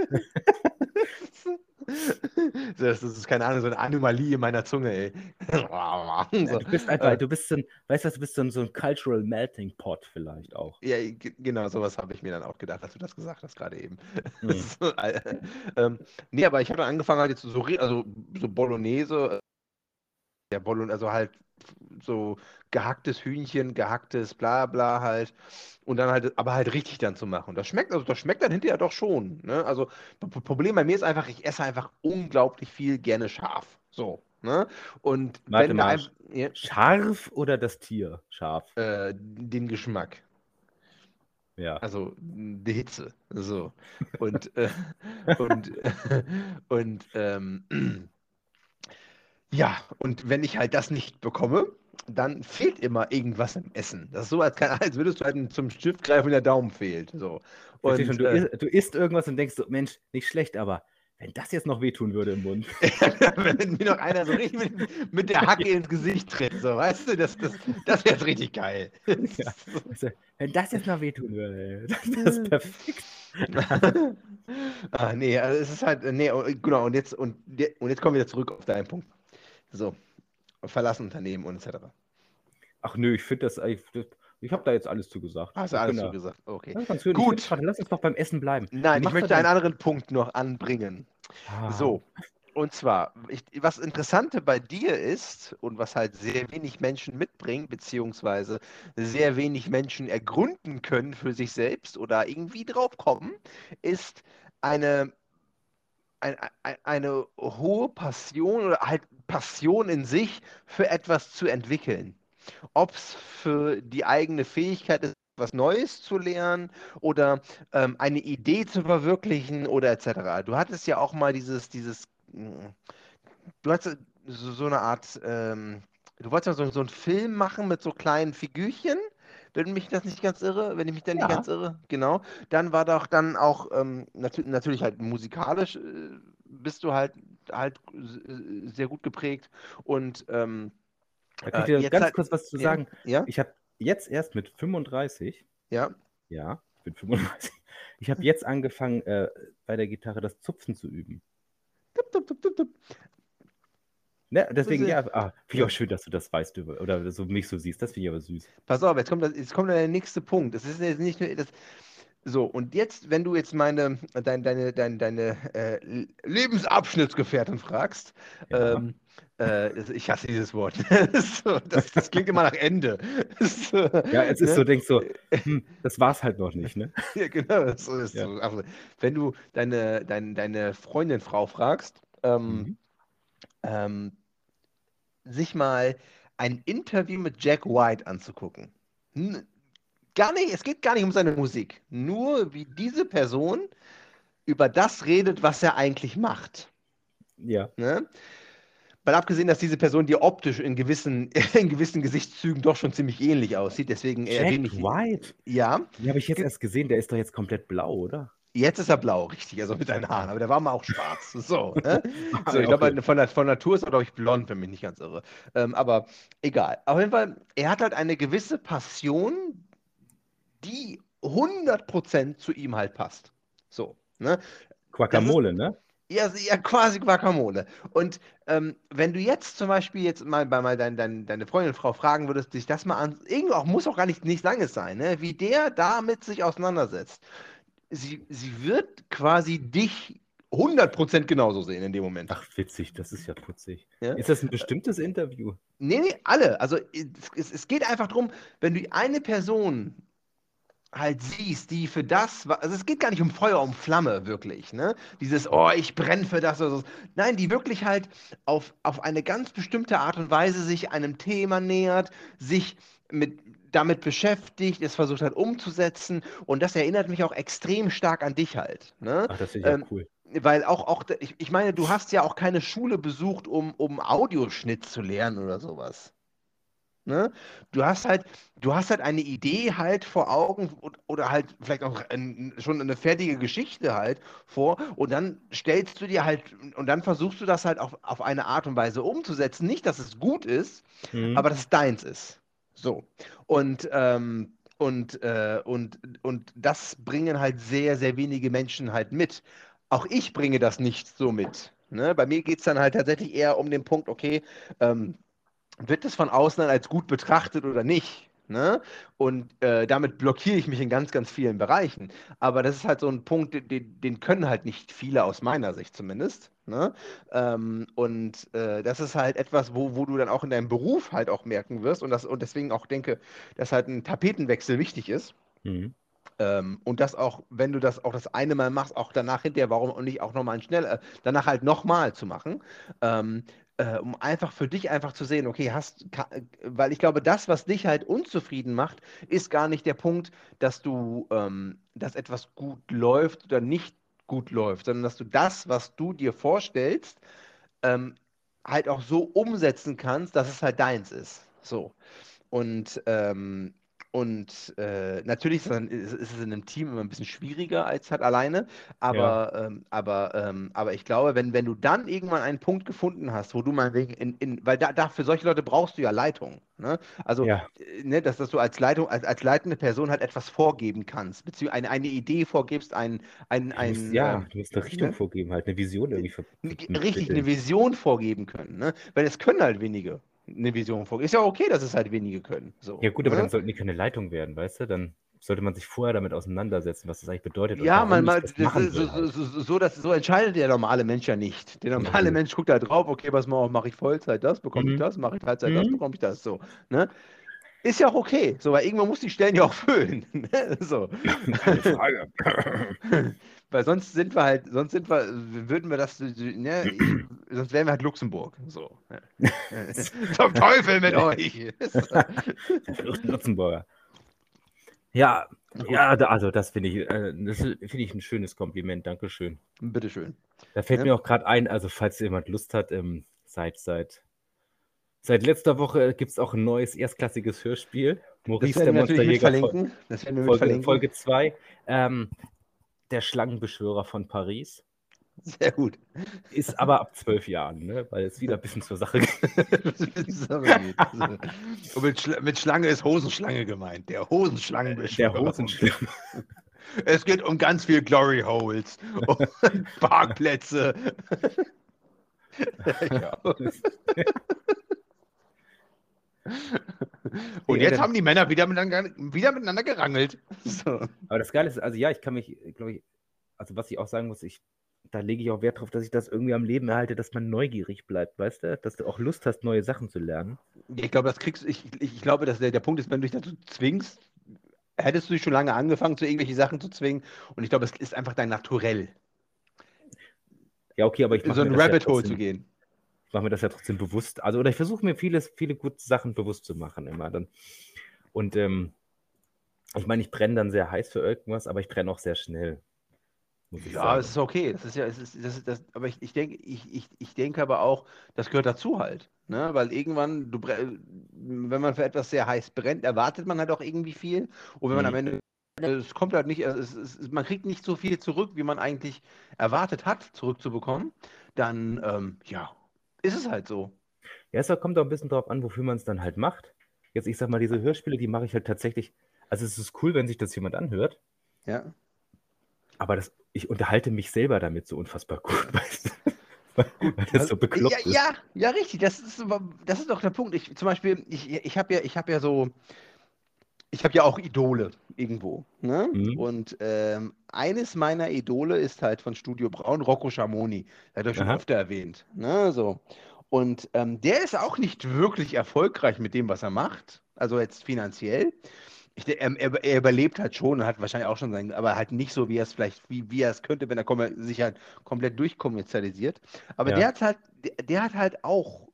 Das, ist keine Ahnung, so eine Anomalie in meiner Zunge, ey. [laughs] so. Du bist einfach, äh, du bist so ein, weißt du, du bist so ein, so ein Cultural Melting Pot vielleicht auch. Ja, ge- genau, sowas habe ich mir dann auch gedacht, als du das gesagt hast, gerade eben. [laughs] Hm. So, äh, [laughs] ähm, nee, aber ich habe dann angefangen halt jetzt so, also so Bolognese, ja, Bolognese, also halt so gehacktes Hühnchen, gehacktes bla bla halt. Und dann halt, aber halt richtig dann zu machen. Das schmeckt, also das schmeckt dann hinterher doch schon. Ne? Also Problem bei mir ist einfach, ich esse einfach unglaublich viel gerne scharf. So. Ne? Und Warte wenn mal. ein, ja, Scharf oder das Tier? Scharf. äh, den Geschmack. Ja. Also die Hitze. So. Und, äh, [laughs] und, [laughs] und ähm, ja, und wenn ich halt das nicht bekomme, dann fehlt immer irgendwas im Essen. Das ist so, als, kann, [laughs] als würdest du halt zum Stift greifen und der Daumen fehlt. So. Und, schon, du, äh, isst, du isst irgendwas und denkst so, Mensch, nicht schlecht, aber wenn das jetzt noch wehtun würde im Mund. [laughs] wenn mir noch einer so richtig mit, mit der Hacke ins Gesicht tritt, so, weißt du, das, das, das wäre jetzt richtig geil. [laughs] Ja. Also, wenn das jetzt noch wehtun würde, ey, das ist perfekt. ah, nee, also es ist halt, nee, oh, genau, und jetzt, und, und jetzt kommen wir wieder zurück auf deinen Punkt. So, verlassen Unternehmen und etc. Ach nö, ich finde das, ich, ich habe da jetzt alles zugesagt. Hast du alles da- gesagt? Okay. Gut. Ich lass uns doch beim Essen bleiben. Nein, ich möchte einen anderen Punkt noch anbringen. Ah, So, und zwar, ich, was Interessante bei dir ist und was halt sehr wenig Menschen mitbringen, beziehungsweise sehr wenig Menschen ergründen können für sich selbst oder irgendwie draufkommen, ist eine, ein, ein, eine hohe Passion oder halt Passion in sich für etwas zu entwickeln. Ob es für die eigene Fähigkeit ist, was Neues zu lernen oder ähm, eine Idee zu verwirklichen oder etc. Du hattest ja auch mal dieses, dieses, mm, du hattest so, so eine Art, ähm, du wolltest ja so, so einen Film machen mit so kleinen Figürchen, wenn mich das nicht ganz irre, wenn ich mich da nicht Ja. ganz irre, genau. Dann war doch dann auch ähm, natür natürlich halt musikalisch äh, bist du halt halt äh, sehr gut geprägt und ähm, Da kann ich äh, dir jetzt ganz halt- kurz was zu sagen. ja, Ich habe jetzt erst mit 35, ja, ja, ich bin 35, [laughs] ich habe jetzt angefangen, äh, bei der Gitarre das Zupfen zu üben. Tup, tup, tup. Ne, deswegen, ja, ah, finde ich auch schön, dass du das weißt oder so mich so siehst. Das finde ich aber süß. Pass auf, jetzt kommt, das, jetzt kommt der nächste Punkt. Es ist jetzt nicht nur das. So, und jetzt, wenn du jetzt meine, dein, deine, deine, deine äh, Lebensabschnittsgefährtin fragst, Ja. ähm, äh, das- ich hasse dieses Wort. [laughs] so, das, das klingt immer nach Ende. [laughs] So, Ja, es ist ne? so, denkst so, [laughs] hm, das war's halt noch nicht, ne? Ja, genau, so ist Ja. so. Also, wenn du deine, deine, deine Freundin, Frau fragst, ähm, Mhm. ähm, sich mal ein Interview mit Jack White anzugucken. Gar nicht, es geht gar nicht um seine Musik, nur wie diese Person über das redet, was er eigentlich macht. Ja. Ne? Mal abgesehen, dass diese Person dir optisch in gewissen, [laughs] in gewissen Gesichtszügen doch schon ziemlich ähnlich aussieht, deswegen Jack erwähne ich. White? Ja, Die habe ich jetzt erst gesehen, der ist doch jetzt komplett blau, oder? Jetzt ist er blau, richtig, also mit seinen Haaren, aber der war mal auch schwarz. [laughs] So, ne? So, ich Okay. glaube, von, der- von Natur ist er, glaube ich, blond, wenn mich nicht ganz irre. Ähm, aber egal. Auf jeden Fall, er hat halt eine gewisse Passion, die 100% zu ihm halt passt. So, ne? Guacamole, ne? Ja, ja, quasi Guacamole. Und ähm, wenn du jetzt zum Beispiel jetzt mal bei mal dein, dein, deine Freundin, Frau fragen würdest, dich das mal an, irgendwo auch, muss auch gar nicht, nicht langes sein, ne? wie der damit sich auseinandersetzt. Sie, sie wird quasi dich 100% genauso sehen in dem Moment. Ach, witzig, das ist ja putzig. Ja? Ist das ein bestimmtes Interview? Nee, nee, alle. Also es, es, geht einfach darum, wenn du eine Person halt siehst, die für das, also es geht gar nicht um Feuer, um Flamme wirklich, ne? Dieses, oh, ich brenne für das oder so. Nein, die wirklich halt auf, auf eine ganz bestimmte Art und Weise sich einem Thema nähert, sich mit, damit beschäftigt, es versucht halt umzusetzen und das erinnert mich auch extrem stark an dich halt, ne? Ach, das finde ich Ähm, ja cool. Weil auch, auch ich, ich meine, du hast ja auch keine Schule besucht, um, um Audioschnitt zu lernen oder sowas. Ne? Du hast halt, du hast halt eine Idee halt vor Augen oder halt vielleicht auch ein, schon eine fertige Geschichte halt vor und dann stellst du dir halt und dann versuchst du das halt auf, auf eine Art und Weise umzusetzen. Nicht, dass es gut ist, Mhm. aber dass es deins ist. So. Und, ähm, und, äh, und, und das bringen halt sehr, sehr wenige Menschen halt mit. Auch ich bringe das nicht so mit. Ne? Bei mir geht es dann halt tatsächlich eher um den Punkt, okay, ähm, wird das von außen als gut betrachtet oder nicht? Ne? Und äh, damit blockiere ich mich in ganz, ganz vielen Bereichen. Aber das ist halt so ein Punkt, den, den können halt nicht viele aus meiner Sicht zumindest. Ne? Ähm, und äh, das ist halt etwas, wo, wo du dann auch in deinem Beruf halt auch merken wirst und, das, und deswegen auch denke, dass halt ein Tapetenwechsel wichtig ist. Mhm. Ähm, und das auch, wenn du das auch das eine Mal machst, auch danach hinterher, warum nicht auch nochmal schnell, äh, danach halt nochmal zu machen. Ähm, äh, um einfach für dich einfach zu sehen, okay, hast, ka- äh, weil ich glaube, das, was dich halt unzufrieden macht, ist gar nicht der Punkt, dass du, ähm, dass etwas gut läuft oder nicht gut läuft, sondern dass du das, was du dir vorstellst, ähm, halt auch so umsetzen kannst, dass es halt deins ist. So. Und, ähm, und äh, natürlich ist es, in einem Team immer ein bisschen schwieriger als halt alleine, aber, ähm, aber, ähm, aber ich glaube, wenn, wenn du dann irgendwann einen Punkt gefunden hast, wo du mal in, in, weil da, da für solche Leute brauchst du ja Leitung. Ne? Also, Ja. äh, ne, dass, dass du als Leitung, als, als leitende Person halt etwas vorgeben kannst, beziehungsweise eine, eine Idee vorgibst, ein, ein, ein musst, ja, ähm, du musst eine Richtung ne? vorgeben, halt eine Vision irgendwie Richtig, eine. Vision vorgeben können, ne? Weil es können halt wenige eine Vision vorgeben. Ist ja okay, dass es halt wenige können. So, Ja gut, aber ne? dann sollten die keine Leitung werden, weißt du? Dann sollte man sich vorher damit auseinandersetzen, was das eigentlich bedeutet Ja, man, ich man, das das so, so, halt. so, das, so entscheidet der normale Mensch ja nicht. Der normale Mhm. Mensch guckt da drauf, okay, was mache mach ich Vollzeit, das bekomme ich Mhm. das, mache ich Teilzeit, das Mhm. bekomme ich das, so. Ne? Ist ja auch okay, so, weil irgendwann muss die Stellen ja auch füllen. [laughs] ne? so. [laughs] Keine Frage. [laughs] Weil sonst sind wir halt, sonst sind wir, würden wir das, ne, [clears throat] sonst wären wir halt Luxemburg. So. [laughs] Zum Teufel mit euch. [laughs] Luxemburger. Ja, ja, also das finde ich, äh, das finde ich ein schönes Kompliment, Dankeschön. Bitteschön. Da fällt Ja. mir auch gerade ein, also falls jemand Lust hat, ähm, seit, seit, seit letzter Woche gibt es auch ein neues erstklassiges Hörspiel. Maurice, der Monsterjäger, verlinken. Das werden Folge, verlinken. Folge 2. Ähm, der Schlangenbeschwörer von Paris. Sehr gut. Ist aber ab zwölf Jahren, ne? weil es wieder ein bisschen zur Sache geht. [laughs] Und mit, Schla mit Schlange ist Hosenschlange gemeint. Der Hosenschlangenbeschwörer. Der Hosenschlange. Es geht um ganz viel Glory Holes und [laughs] Parkplätze. [laughs] ja. [laughs] Und jetzt haben die Männer wieder miteinander, wieder miteinander gerangelt. [laughs] So. Aber das Geile ist, also ja, ich kann mich, glaube ich, also was ich auch sagen muss, ich, da lege ich auch Wert drauf, dass ich das irgendwie am Leben erhalte, dass man neugierig bleibt, weißt du? Dass du auch Lust hast, neue Sachen zu lernen. Ich glaube, das kriegst ich, ich, ich glaube, dass der, der Punkt ist, wenn du dich dazu zwingst, hättest du dich schon lange angefangen, zu irgendwelche Sachen zu zwingen. Und ich glaube, es ist einfach dein Naturell, Ja, okay, aber ich mache so ein Rabbit Hole zu gehen. Ich mach mir das ja trotzdem bewusst. Also, oder ich versuche mir vieles, viele gute Sachen bewusst zu machen immer dann. Und ähm, ich meine, ich brenne dann sehr heiß für irgendwas, aber ich brenne auch sehr schnell. Ja, es ist okay. Das ist ja, es ist, das ist, das, aber ich, ich denke, ich, ich, ich denke aber auch, das gehört dazu halt. Ne? Weil irgendwann, du, wenn man für etwas sehr heiß brennt, erwartet man halt auch irgendwie viel. Und wenn man am Mhm. Ende, es kommt halt nicht, es, es, man kriegt nicht so viel zurück, wie man eigentlich erwartet hat, zurückzubekommen, dann, ähm, ja, ist es halt so. Ja, es kommt auch ein bisschen drauf an, wofür man es dann halt macht. Jetzt, ich sag mal, diese Hörspiele, die mache ich halt tatsächlich. Also, es ist cool, wenn sich das jemand anhört, Ja. aber das, ich unterhalte mich selber damit so unfassbar gut, [laughs] weißt du? Weil, weil das so bekloppt ja, ist. ja, ja, richtig. Das ist, das ist doch der Punkt. Ich, zum Beispiel, ich, ich habe ja, ich habe ja so, ich habe ja auch Idole irgendwo. Ne? Mhm. Und ähm, eines meiner Idole ist halt von Studio Braun, Rocco Schamoni. Der hat euch schon öfter erwähnt. Ne? So. Und ähm, der ist auch nicht wirklich erfolgreich mit dem, was er macht. Also jetzt finanziell. Ich, de- er, er, er überlebt halt schon und hat wahrscheinlich auch schon sein, aber halt nicht so, wie er es vielleicht, wie, wie er es könnte, wenn er sich halt komplett durchkommerzialisiert. Aber Ja. der hat halt, der, der hat halt auch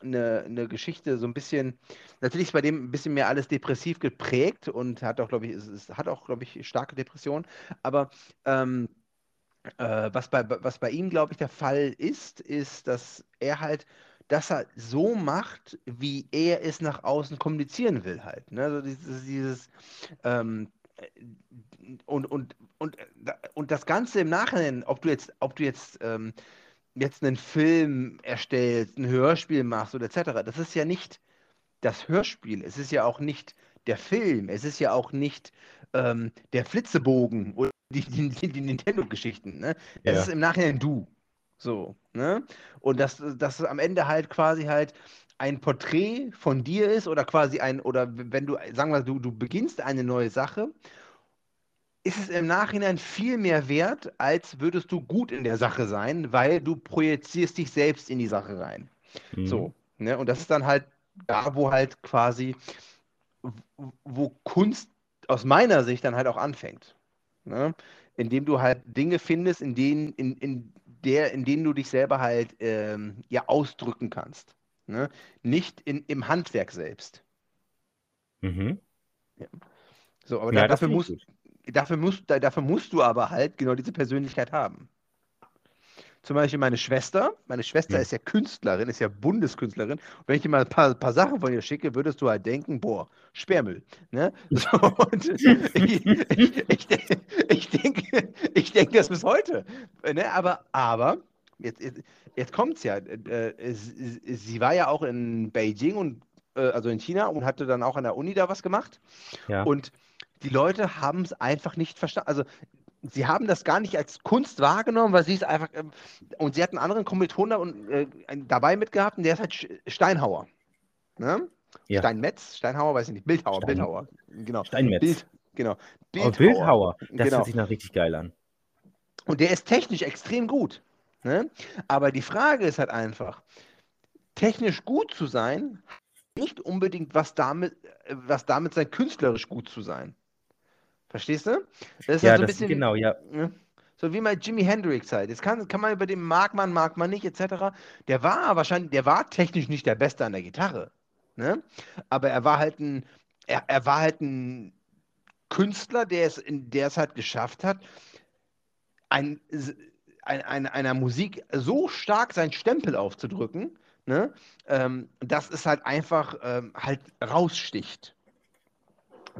eine, eine Geschichte so ein bisschen, natürlich ist bei dem ein bisschen mehr alles depressiv geprägt und hat auch, glaube ich, es, es hat auch, glaube ich, starke Depressionen. Aber ähm, äh, was bei, was bei ihm, glaube ich, der Fall ist, ist, dass er halt das halt so macht, wie er es nach außen kommunizieren will halt. Ne? Also dieses, dieses ähm, und, und, und, und das Ganze im Nachhinein, ob du jetzt, ob du jetzt, ähm, jetzt einen Film erstellst, ein Hörspiel machst oder etc., das ist ja nicht das Hörspiel, es ist ja auch nicht der Film, es ist ja auch nicht ähm, der Flitzebogen oder [laughs] die, die, die, Nintendo-Geschichten. Ne? Das Ja. ist im Nachhinein du. So, ne? Und dass, es am Ende halt quasi halt ein Porträt von dir ist oder quasi ein, oder wenn du, sagen wir, du, du beginnst eine neue Sache, ist es im Nachhinein viel mehr wert, als würdest du gut in der Sache sein, weil du projizierst dich selbst in die Sache rein. Mhm. So, ne? Und das ist dann halt da, wo halt quasi, wo Kunst aus meiner Sicht dann halt auch anfängt. Ne? Indem du halt Dinge findest, in denen, in, in der, in denen du dich selber halt ähm, ja ausdrücken kannst. Ne? Nicht in, im Handwerk selbst. Mhm. So, aber Ja, dafür, musst, gut. Dafür, musst, da, dafür musst du aber halt genau diese Persönlichkeit haben. Zum Beispiel meine Schwester. Meine Schwester Ja. ist ja Künstlerin, ist ja Bundeskünstlerin. Und wenn ich dir mal ein paar, paar Sachen von ihr schicke, würdest du halt denken, boah, Sperrmüll. Ne? [laughs] So, ich, ich, ich, ich denke, ich denke das bis heute. Ne? Aber, aber, jetzt, jetzt, jetzt kommt es ja. Äh, äh, sie, sie war ja auch in Beijing und äh, also in China und hatte dann auch an der Uni da was gemacht. Ja. Und die Leute haben es einfach nicht verstanden. Also sie haben das gar nicht als Kunst wahrgenommen, weil sie es einfach. ähm, und sie hatten einen anderen Kommilitonen und, äh, dabei mitgehabt und der ist halt Steinhauer. Ne? Ja. Steinmetz, Steinhauer, weiß ich nicht, Bildhauer, Stein- Bildhauer. Genau. Steinmetz. Bild, genau. Oh, Bildhauer. Das Genau. hört sich noch richtig geil an. Und der ist technisch extrem gut. Ne? Aber die Frage ist halt einfach, technisch gut zu sein, nicht unbedingt was damit, äh, was damit sein, künstlerisch gut zu sein. Verstehst du? Das ist Ja, halt so ein bisschen, genau, ja. ne? So wie mal Jimi Hendrix halt. Jetzt kann, kann man über den mag man, mag man nicht, etc. Der war wahrscheinlich, der war technisch nicht der Beste an der Gitarre. Ne? Aber er war halt ein, er, er war halt ein Künstler, der es, in, der es halt geschafft hat, ein, ein, ein, einer Musik so stark seinen Stempel aufzudrücken, ne? ähm, dass es halt einfach ähm, halt raussticht.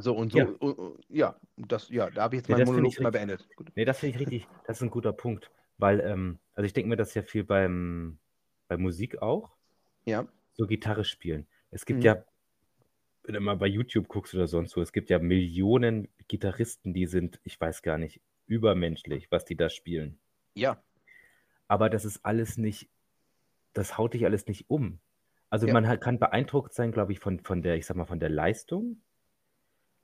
So und so, Ja. und, ja, das, ja, da habe ich jetzt meinen finde Monolog mal beendet. Gut. Nee, das finde ich richtig, das ist ein guter Punkt. Weil, ähm, also ich denke mir das ja viel beim, bei Musik auch, Ja, so Gitarre spielen. Es gibt Mhm. ja, wenn du mal bei YouTube guckst oder sonst wo, es gibt ja Millionen Gitarristen, die sind, ich weiß gar nicht, übermenschlich, was die da spielen. ja, Aber das ist alles nicht, das haut dich alles nicht um. Also Ja. man kann beeindruckt sein, glaube ich, von, von der, ich sag mal, von der Leistung,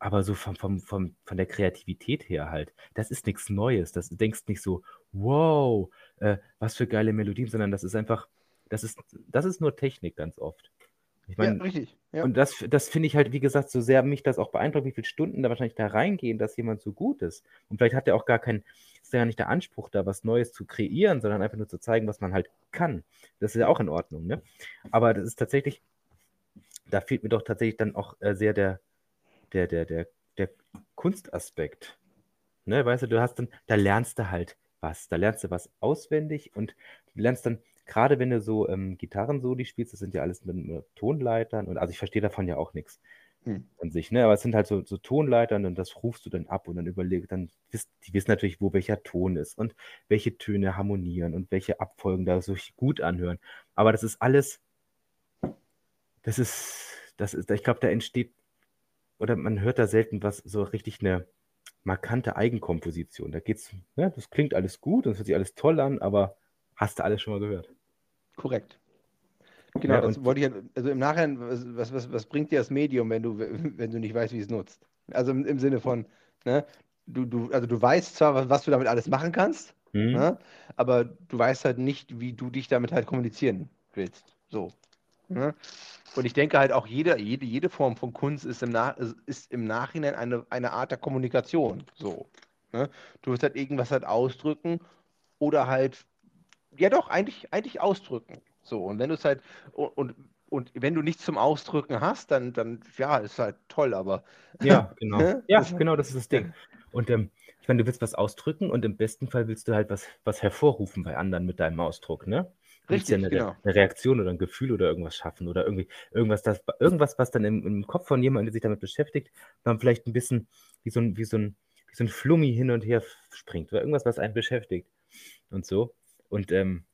aber so vom, vom, vom, von der Kreativität her halt. Das ist nichts Neues. Das du denkst nicht so, wow, äh, was für geile Melodien, sondern das ist einfach, das ist, das ist nur Technik ganz oft. Ich ja, meine, richtig. Ja. und das, das finde ich halt, wie gesagt, so sehr mich das auch beeindruckt, wie viele Stunden da wahrscheinlich da reingehen, dass jemand so gut ist. Und vielleicht hat er auch gar keinen, ist ja gar nicht der Anspruch, da was Neues zu kreieren, sondern einfach nur zu zeigen, was man halt kann. Das ist ja auch in Ordnung, ne? Aber das ist tatsächlich, da fehlt mir doch tatsächlich dann auch äh, sehr der, der, der, der, der Kunstaspekt. Ne, weißt du, du hast dann, da lernst du halt was. Da lernst du was auswendig und du lernst dann, gerade wenn du so ähm, Gitarren-Soli spielst, das sind ja alles mit, mit Tonleitern und also ich verstehe davon ja auch nichts Hm. an sich, ne? Aber es sind halt so, so Tonleitern und das rufst du dann ab und dann überlegst, dann wisst, die wissen natürlich, wo welcher Ton ist und welche Töne harmonieren und welche Abfolgen da so gut anhören. Aber das ist alles, das ist, das ist, ich glaube, da entsteht, oder man hört da selten was, so richtig eine markante Eigenkomposition. Da geht's, ne, das klingt alles gut und es hört sich alles toll an, aber hast du alles schon mal gehört? Korrekt. Genau, Ja, das wollte ich ja, also im Nachhinein, was, was, was, was bringt dir das Medium, wenn du, wenn du nicht weißt, wie es nutzt? Also im, im Sinne von, ne, du, du, also du weißt zwar, was, was du damit alles machen kannst, Hm? ne, aber du weißt halt nicht, wie du dich damit halt kommunizieren willst. So. Ne? Und ich denke halt auch jede, jede, jede Form von Kunst ist im, Nach ist im Nachhinein eine, eine Art der Kommunikation. So. Ne? Du wirst halt irgendwas halt ausdrücken oder halt, ja doch, eigentlich, eigentlich ausdrücken. So. Und wenn du es halt, und, und, und wenn du nichts zum Ausdrücken hast, dann, dann, ja, ist halt toll, aber Ja, [laughs] genau. Ne? Ja, Das- genau, das ist das Ding. Und ähm, ich meine, du willst was ausdrücken und im besten Fall willst du halt was, was hervorrufen bei anderen mit deinem Ausdruck, ne? Willst ja Richtig, eine, genau. eine Reaktion oder ein Gefühl oder irgendwas schaffen oder irgendwie irgendwas, das, irgendwas, was dann im, im Kopf von jemandem, der sich damit beschäftigt, dann vielleicht ein bisschen wie so ein, wie so ein, wie so ein Flummi hin und her springt oder irgendwas, was einen beschäftigt und so. Und ähm,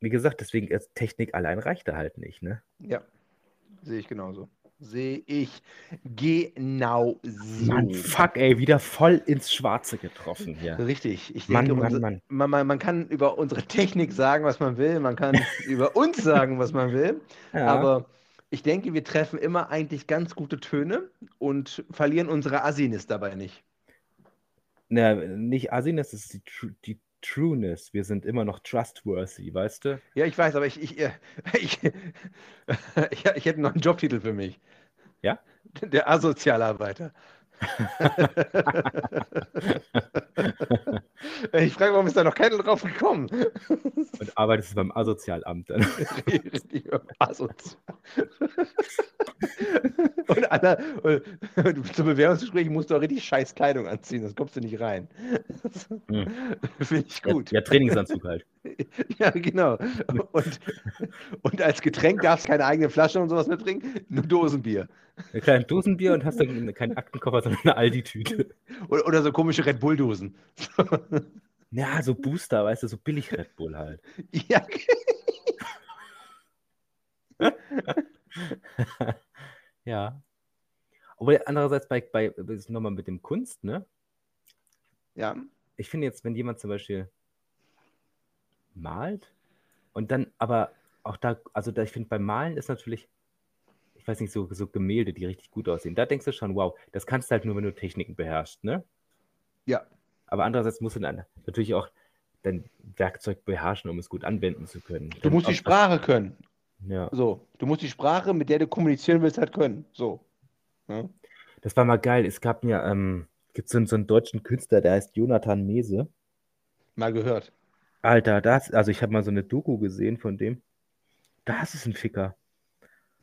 wie gesagt, deswegen ist Technik allein reicht da halt nicht, ne? Ja, sehe ich genauso. Sehe ich genau so. Mann, fuck, ey, wieder voll ins Schwarze getroffen hier. Richtig. Ich Mann, denke, Mann, unser- Mann. Man, man, man kann über unsere Technik sagen, was man will. Man kann [laughs] über uns sagen, was man will. Ja. Aber ich denke, wir treffen immer eigentlich ganz gute Töne und verlieren unsere Assiness dabei nicht. Na, nicht Assiness, das ist die, die Trueness. Wir sind immer noch trustworthy, weißt du? Ja, ich weiß, aber ich, ich, äh, [laughs] ich, ich, ich hätte noch einen Jobtitel für mich. Ja? [laughs] Der Asozialarbeiter. [laughs] ich frage, warum ist da noch keiner drauf gekommen? Und arbeitest beim Asozialamt dann. Richtig asozial. Und, Anna, und, und zum Bewerbungsgespräch musst du auch richtig scheiß Kleidung anziehen, sonst kommst du nicht rein. Hm. [laughs] Finde ich Ja, gut. ja, Trainingsanzug halt. [laughs] Ja, genau. Und, und als Getränk darfst du keine eigene Flasche und sowas mitbringen, nur Dosenbier. Ein kleines Dosenbier und hast dann keinen Aktenkoffer, sondern eine Aldi-Tüte. Oder, oder so komische Red Bull-Dosen. [laughs] Ja, so Booster, weißt du, so billig Red Bull halt. Ja, Ja. Aber andererseits bei, bei nochmal mit dem Kunst, ne? ja. Ich finde jetzt, wenn jemand zum Beispiel malt und dann aber auch da, also da, ich finde beim Malen ist natürlich, ich weiß nicht, so, so Gemälde, die richtig gut aussehen. Da denkst du schon, wow, das kannst du halt nur, wenn du Techniken beherrschst, ne? Ja. Aber andererseits musst du dann natürlich auch dein Werkzeug beherrschen, um es gut anwenden zu können. Du Dann musst die Sprache können. Ja. So. Du musst die Sprache, mit der du kommunizieren willst, halt können. So. Ja. Das war mal geil. Es gab mir, ähm, gibt so, einen- so einen deutschen Künstler, der heißt Jonathan Mese. Mal gehört. Alter, das, also ich habe mal so eine Doku gesehen von dem. Das ist ein Ficker.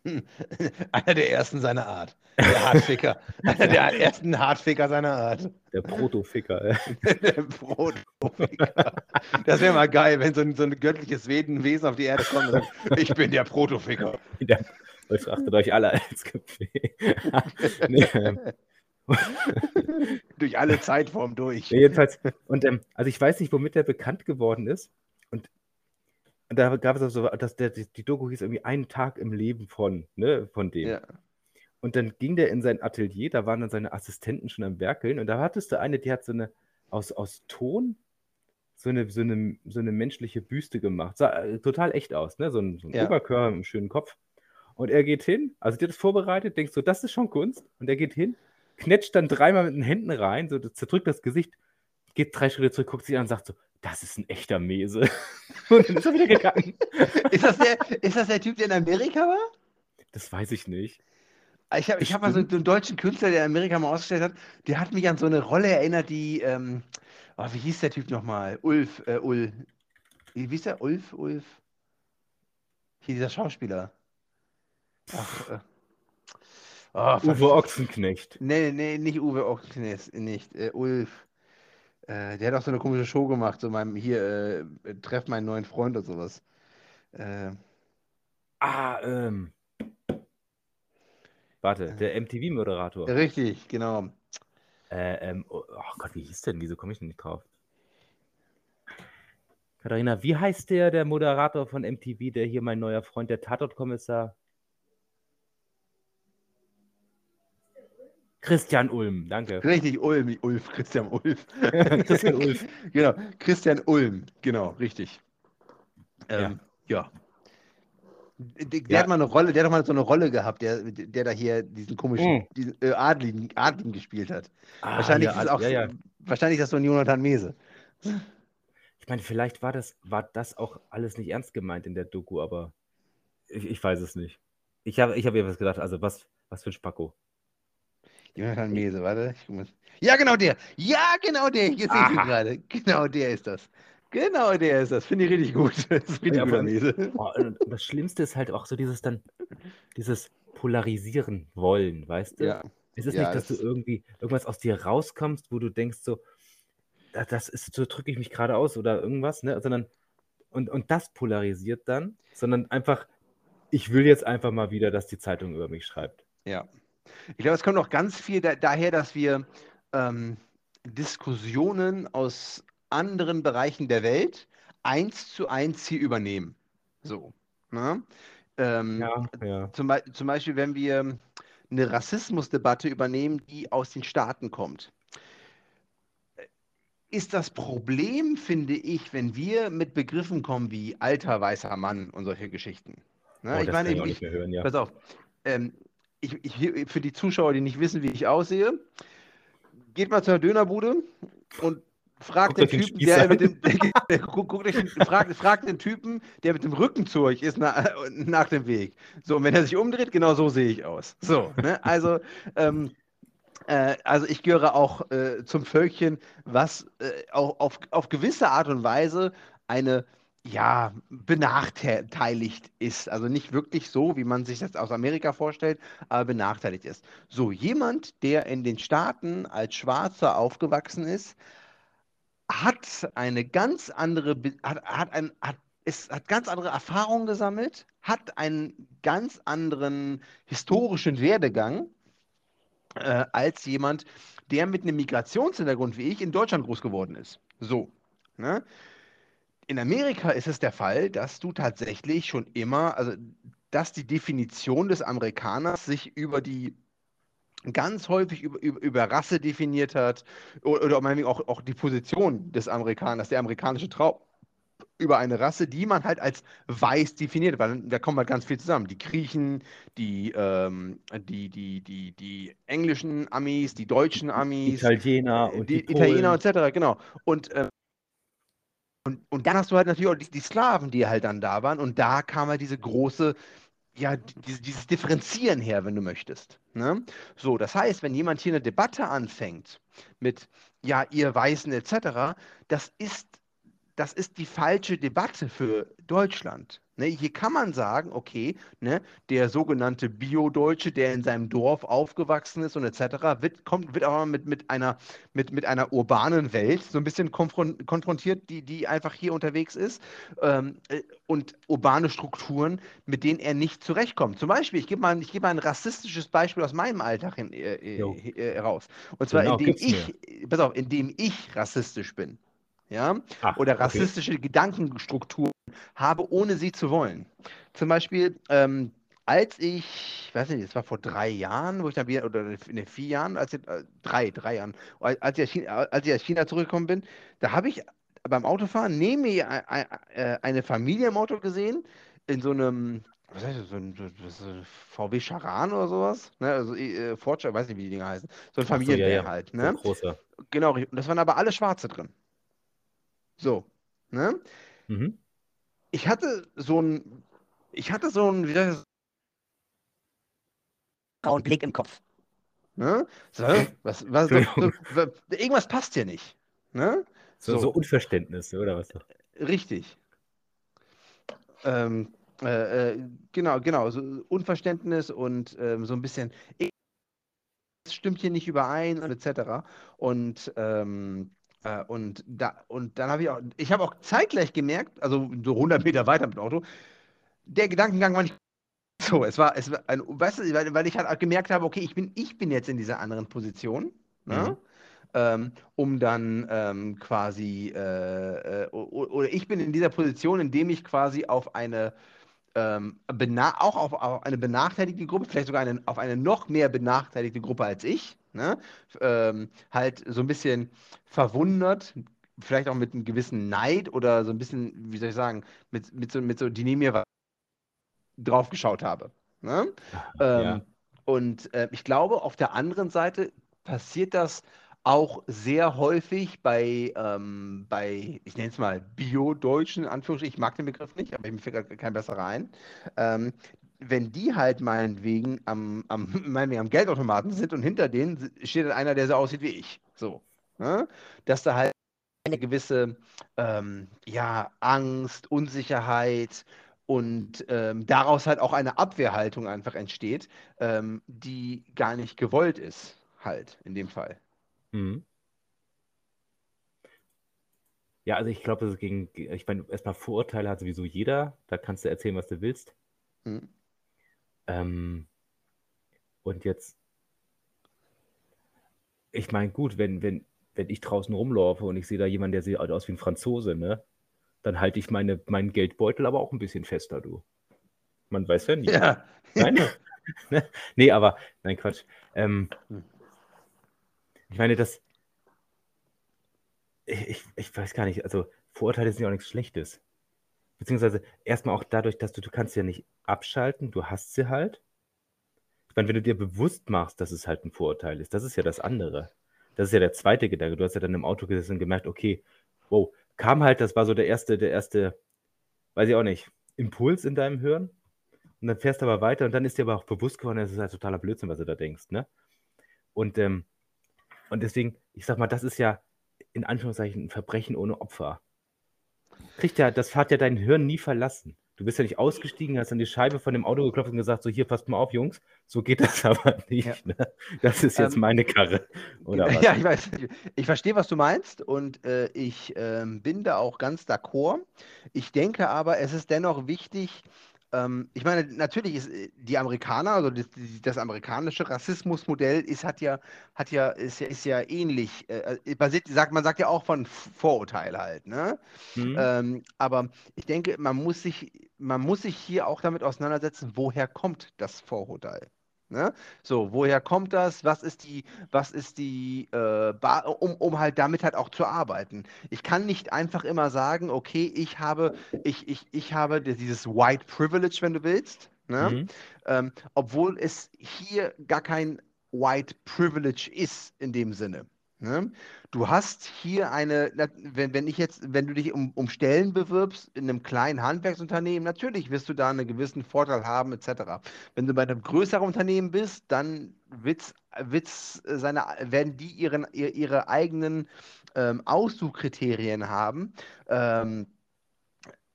[laughs] Einer der ersten seiner Art. Der Hartficker. [laughs] Einer der ersten Hartficker seiner Art. Der Proto-Ficker. [laughs] Der Protoficker. Das wäre mal geil, wenn so ein, so ein göttliches Wesen auf die Erde kommt und sagt, ich bin der Protoficker. Der, euch achtet euch alle als Kaffee. ähm, Durch alle Zeitformen durch. jedenfalls, und ähm, also ich weiß nicht, womit der bekannt geworden ist. Und da gab es auch so, dass der, die, die Doku hieß irgendwie einen Tag im Leben von, ne, von dem. Ja. Und dann ging der in sein Atelier, da waren dann seine Assistenten schon am Werkeln und da hattest du eine, die hat so eine aus, aus Ton so eine, so, eine, so eine menschliche Büste gemacht. Sah äh, total echt aus, ne? So ein, so ein Ja. Oberkörper mit einem schönen Kopf. Und er geht hin, also hat das vorbereitet, denkst so, das ist schon Kunst. Und er geht hin, knetscht dann dreimal mit den Händen rein, so zerdrückt das Gesicht, geht drei Schritte zurück, guckt sich an und sagt so, das ist ein echter Mese. [laughs] und dann ist er wieder gegangen. [laughs] Ist das, der, ist das der Typ, der in Amerika war? Das weiß ich nicht. Ich habe ich hab mal so einen deutschen Künstler, der in Amerika mal ausgestellt hat, der hat mich an so eine Rolle erinnert, die, ähm, oh, wie hieß der Typ nochmal? Ulf, äh, Ul. Wie hieß der? Ulf, Ulf? Hier dieser Schauspieler. Ach, äh. Oh. Uwe Ochsenknecht. Nee, nee, nicht Uwe Ochsenknecht, nicht. Äh, Ulf. Äh, der hat auch so eine komische Show gemacht, so meinem, hier, äh, treff meinen neuen Freund und sowas. Äh, Ah, ähm. Warte, der MTV-Moderator. richtig, genau. Äh, ähm, oh oh Gott, wie hieß denn? Wieso komme ich denn nicht drauf? Katharina, wie heißt der, der Moderator von MTV, der hier mein neuer Freund, der Tatortkommissar? Christian Ulm, danke. Richtig, Ulm, Ulf, [laughs] Christian Ulf. [laughs] Christian Ulf. [laughs] Genau, Christian Ulm, genau, richtig. Ähm, ja. Der, der Ja. hat mal eine Rolle, der hat doch mal so eine Rolle gehabt, der, der da hier diesen komischen, Mm. diesen äh, Adligen, Adligen gespielt hat. Ah, wahrscheinlich ja, ist auch, ja, ja. wahrscheinlich ist das so ein Jonathan Mese. Ich meine, vielleicht war das, war das auch alles nicht ernst gemeint in der Doku, aber ich, ich weiß es nicht. Ich habe ich hab mir was gedacht, also was, was für ein Spacko. Jonathan Mese, warte. Mal. Ja, genau der. Ja, genau der. Jetzt sehe ich ihn Aha. gerade. Genau der ist das. Genau der ist das. Finde ich richtig gut. [laughs] Das ist richtig Ja, guter Mese. Oh, das Schlimmste ist halt auch so dieses dann, dieses Polarisieren wollen, weißt du? Ja. Es ist Ja, nicht, dass das- du irgendwie irgendwas aus dir rauskommst, wo du denkst so, "Da- das ist, so drücke ich mich gerade aus oder irgendwas, ne? Sondern, und, und das polarisiert dann, sondern einfach, ich will jetzt einfach mal wieder, dass die Zeitung über mich schreibt. Ja. Ich glaube, es kommt auch ganz viel da, daher, dass wir ähm, Diskussionen aus anderen Bereichen der Welt eins zu eins hier übernehmen. So. Ne? Ähm, Ja, ja. Zum, zum Beispiel, wenn wir eine Rassismusdebatte übernehmen, die aus den Staaten kommt. Ist das Problem, finde ich, wenn wir mit Begriffen kommen wie alter weißer Mann und solche Geschichten. Ne? Oh, ich meine, kann ich hören, ja. pass auf, ähm, ich, ich, für die Zuschauer, die nicht wissen, wie ich aussehe, geht mal zur Dönerbude und fragt den Typen, Spieß der an. mit dem, [laughs] der, euch den, fragt, fragt den Typen, der mit dem Rücken zu euch ist, na, nach dem Weg. So, und wenn er sich umdreht, genau so sehe ich aus. So, ne? Also, ähm, äh, also ich gehöre auch äh, zum Völkchen, was äh, auch auf, auf gewisse Art und Weise eine ja, benachteiligt ist. Also nicht wirklich so, wie man sich das aus Amerika vorstellt, aber benachteiligt ist. So, jemand, der in den Staaten als Schwarzer aufgewachsen ist, hat eine ganz andere, hat, hat, ein, hat, ist, hat ganz andere Erfahrungen gesammelt, hat einen ganz anderen historischen Werdegang äh, als jemand, der mit einem Migrationshintergrund wie ich in Deutschland groß geworden ist. So. Ne? In Amerika ist es der Fall, dass du tatsächlich schon immer, also dass die Definition des Amerikaners sich über die ganz häufig über, über, über Rasse definiert hat oder, oder meinetwegen auch, auch die Position des Amerikaners, der amerikanische Traum über eine Rasse, die man halt als weiß definiert, weil da kommt halt ganz viel zusammen. Die Griechen, die, ähm, die, die, die, die englischen Amis, die deutschen Amis, Italiener äh, und die, die Italiener etc., genau. Und, ähm, und, und dann hast du halt natürlich auch die, die Sklaven, die halt dann da waren. Und da kam halt diese große, ja, die, dieses Differenzieren her, wenn du möchtest. Ne? So, das heißt, wenn jemand hier eine Debatte anfängt mit, ja, ihr Weißen etc., das ist, das ist die falsche Debatte für Deutschland. Ne? Hier kann man sagen, okay, ne, der sogenannte Bio-Deutsche, der in seinem Dorf aufgewachsen ist und etc., wird, kommt, wird aber mit, mit, einer, mit, mit einer urbanen Welt so ein bisschen konfron konfrontiert, die, die einfach hier unterwegs ist ähm, äh, und urbane Strukturen, mit denen er nicht zurechtkommt. Zum Beispiel, ich gebe mal, ich gebe mal ein rassistisches Beispiel aus meinem Alltag hin, äh, äh, äh, heraus. Und zwar, Genau, indem ich, pass auf, indem ich rassistisch bin. Ja? Ach, Oder okay. rassistische Gedankenstrukturen habe, ohne sie zu wollen. Zum Beispiel, ähm, als ich, weiß nicht, das war vor drei Jahren, wo ich dann wieder, oder in den vier Jahren, als ich, äh, drei, drei Jahren, als ich, aus China, als ich aus China zurückgekommen bin, da habe ich beim Autofahren neben mir äh, eine Familie im Auto gesehen, in so einem, was heißt das, so ein, so- so- so ein VW Charan oder sowas, ne, also äh, Ford, weiß nicht, wie die Dinger heißen, so ein Ach so, ja, ja. halt, So ne? ein großer. Genau, und das waren aber alle Schwarze drin. So, ne? Mhm. Ich hatte so ein, ich hatte so ein, wie soll ich das Grauen Blick im Kopf. Ne? So, was, was, so, so, wa- irgendwas passt hier nicht. Ne? So, So. so Unverständnis, oder was? Richtig. Ähm, äh, äh, genau, genau. So Unverständnis und ähm, so ein bisschen, es stimmt hier nicht überein und etc. Und, ähm, äh, und, da, und dann habe ich auch, ich habe auch zeitgleich gemerkt, also so 100 Meter weiter mit dem Auto, der Gedankengang war nicht so. Es war, es war ein, weißt du, weil, weil ich halt gemerkt habe, okay, ich bin, ich bin jetzt in dieser anderen Position. Ne? Mhm. ähm, um dann ähm, quasi, äh, äh, oder ich bin in dieser Position, indem ich quasi auf eine, ähm, auch auf, auf eine benachteiligte Gruppe, vielleicht sogar eine, auf eine noch mehr benachteiligte Gruppe als ich, ne? ähm, halt so ein bisschen verwundert, vielleicht auch mit einem gewissen Neid oder so ein bisschen, wie soll ich sagen, mit, mit so, mit so, die neben mir drauf geschaut habe. Ne? Ähm, Ja. Und äh, ich glaube, auf der anderen Seite passiert das auch sehr häufig bei, ähm, bei ich nenne es mal Bio-Deutschen, Anführungsstrichen, ich mag den Begriff nicht, aber mir fällt kein besserer ein. Ähm, wenn die halt meinetwegen am, am, [laughs] meinetwegen am Geldautomaten sind und hinter denen steht dann einer, der so aussieht wie ich. So. Ne? Dass da halt eine gewisse ähm, ja, Angst, Unsicherheit und ähm, daraus halt auch eine Abwehrhaltung einfach entsteht, ähm, die gar nicht gewollt ist, halt in dem Fall. Mhm. Ja, also ich glaube, das ist gegen, ich meine, erstmal Vorurteile hat sowieso jeder. Da kannst du erzählen, was du willst. Hm. Ähm, und jetzt, ich meine, gut, wenn, wenn, wenn ich draußen rumlaufe und ich sehe da jemanden, der sieht aus wie ein Franzose, ne? Dann halte ich meine, meinen Geldbeutel aber auch ein bisschen fester, du. Man weiß ja nie. Ja. Nein? [laughs] nee, aber, nein, Quatsch. Ähm, Hm. ich meine, das. Ich, ich, ich weiß gar nicht, also Vorurteile sind ja auch nichts Schlechtes. Beziehungsweise erstmal auch dadurch, dass du, du kannst ja nicht abschalten, du hast sie halt. Ich meine, wenn du dir bewusst machst, dass es halt ein Vorurteil ist, das ist ja das andere. Das ist ja der zweite Gedanke. Du hast ja dann im Auto gesessen und gemerkt, okay, wow, kam halt, das war so der erste, der erste, weiß ich auch nicht, Impuls in deinem Hirn. Und dann fährst du aber weiter und dann ist dir aber auch bewusst geworden, das ist halt totaler Blödsinn, was du da denkst, ne? Und, ähm, und deswegen, ich sag mal, das ist ja in Anführungszeichen ein Verbrechen ohne Opfer. Kriegt ja, das hat ja dein Hirn nie verlassen. Du bist ja nicht ausgestiegen, hast an die Scheibe von dem Auto geklopft und gesagt, so hier, passt mal auf, Jungs, so geht das [laughs] aber nicht. Ja. Ne? Das ist jetzt Ähm, meine Karre. Oder [laughs] was? Ja, ich weiß. Ich verstehe, was du meinst und äh, ich ähm, bin da auch ganz d'accord. Ich denke aber, es ist dennoch wichtig, ähm, ich meine, natürlich ist äh, die Amerikaner, also das, das amerikanische Rassismusmodell ist, hat ja, hat ja, ist ist ja ähnlich. Äh, äh, basiert, sagt, man sagt ja auch von Vorurteil halt, ne? Hm? Ähm, aber ich denke, man muss sich, man muss sich hier auch damit auseinandersetzen, woher kommt das Vorurteil? Ne? So, woher kommt das? Was ist die, was ist die, äh, um, um halt damit halt auch zu arbeiten? Ich kann nicht einfach immer sagen, okay, ich habe, ich, ich, ich habe dieses White Privilege, wenn du willst, ne? Mhm. Ähm, obwohl es hier gar kein White Privilege ist in dem Sinne. Ne? Du hast hier eine, wenn, wenn ich jetzt, wenn du dich um, um Stellen bewirbst in einem kleinen Handwerksunternehmen, natürlich wirst du da einen gewissen Vorteil haben, etc. Wenn du bei einem größeren Unternehmen bist, dann wird's, wird's äh, seine, werden die ihren, ihr, ihre eigenen ähm, Aussuchkriterien haben. Ähm,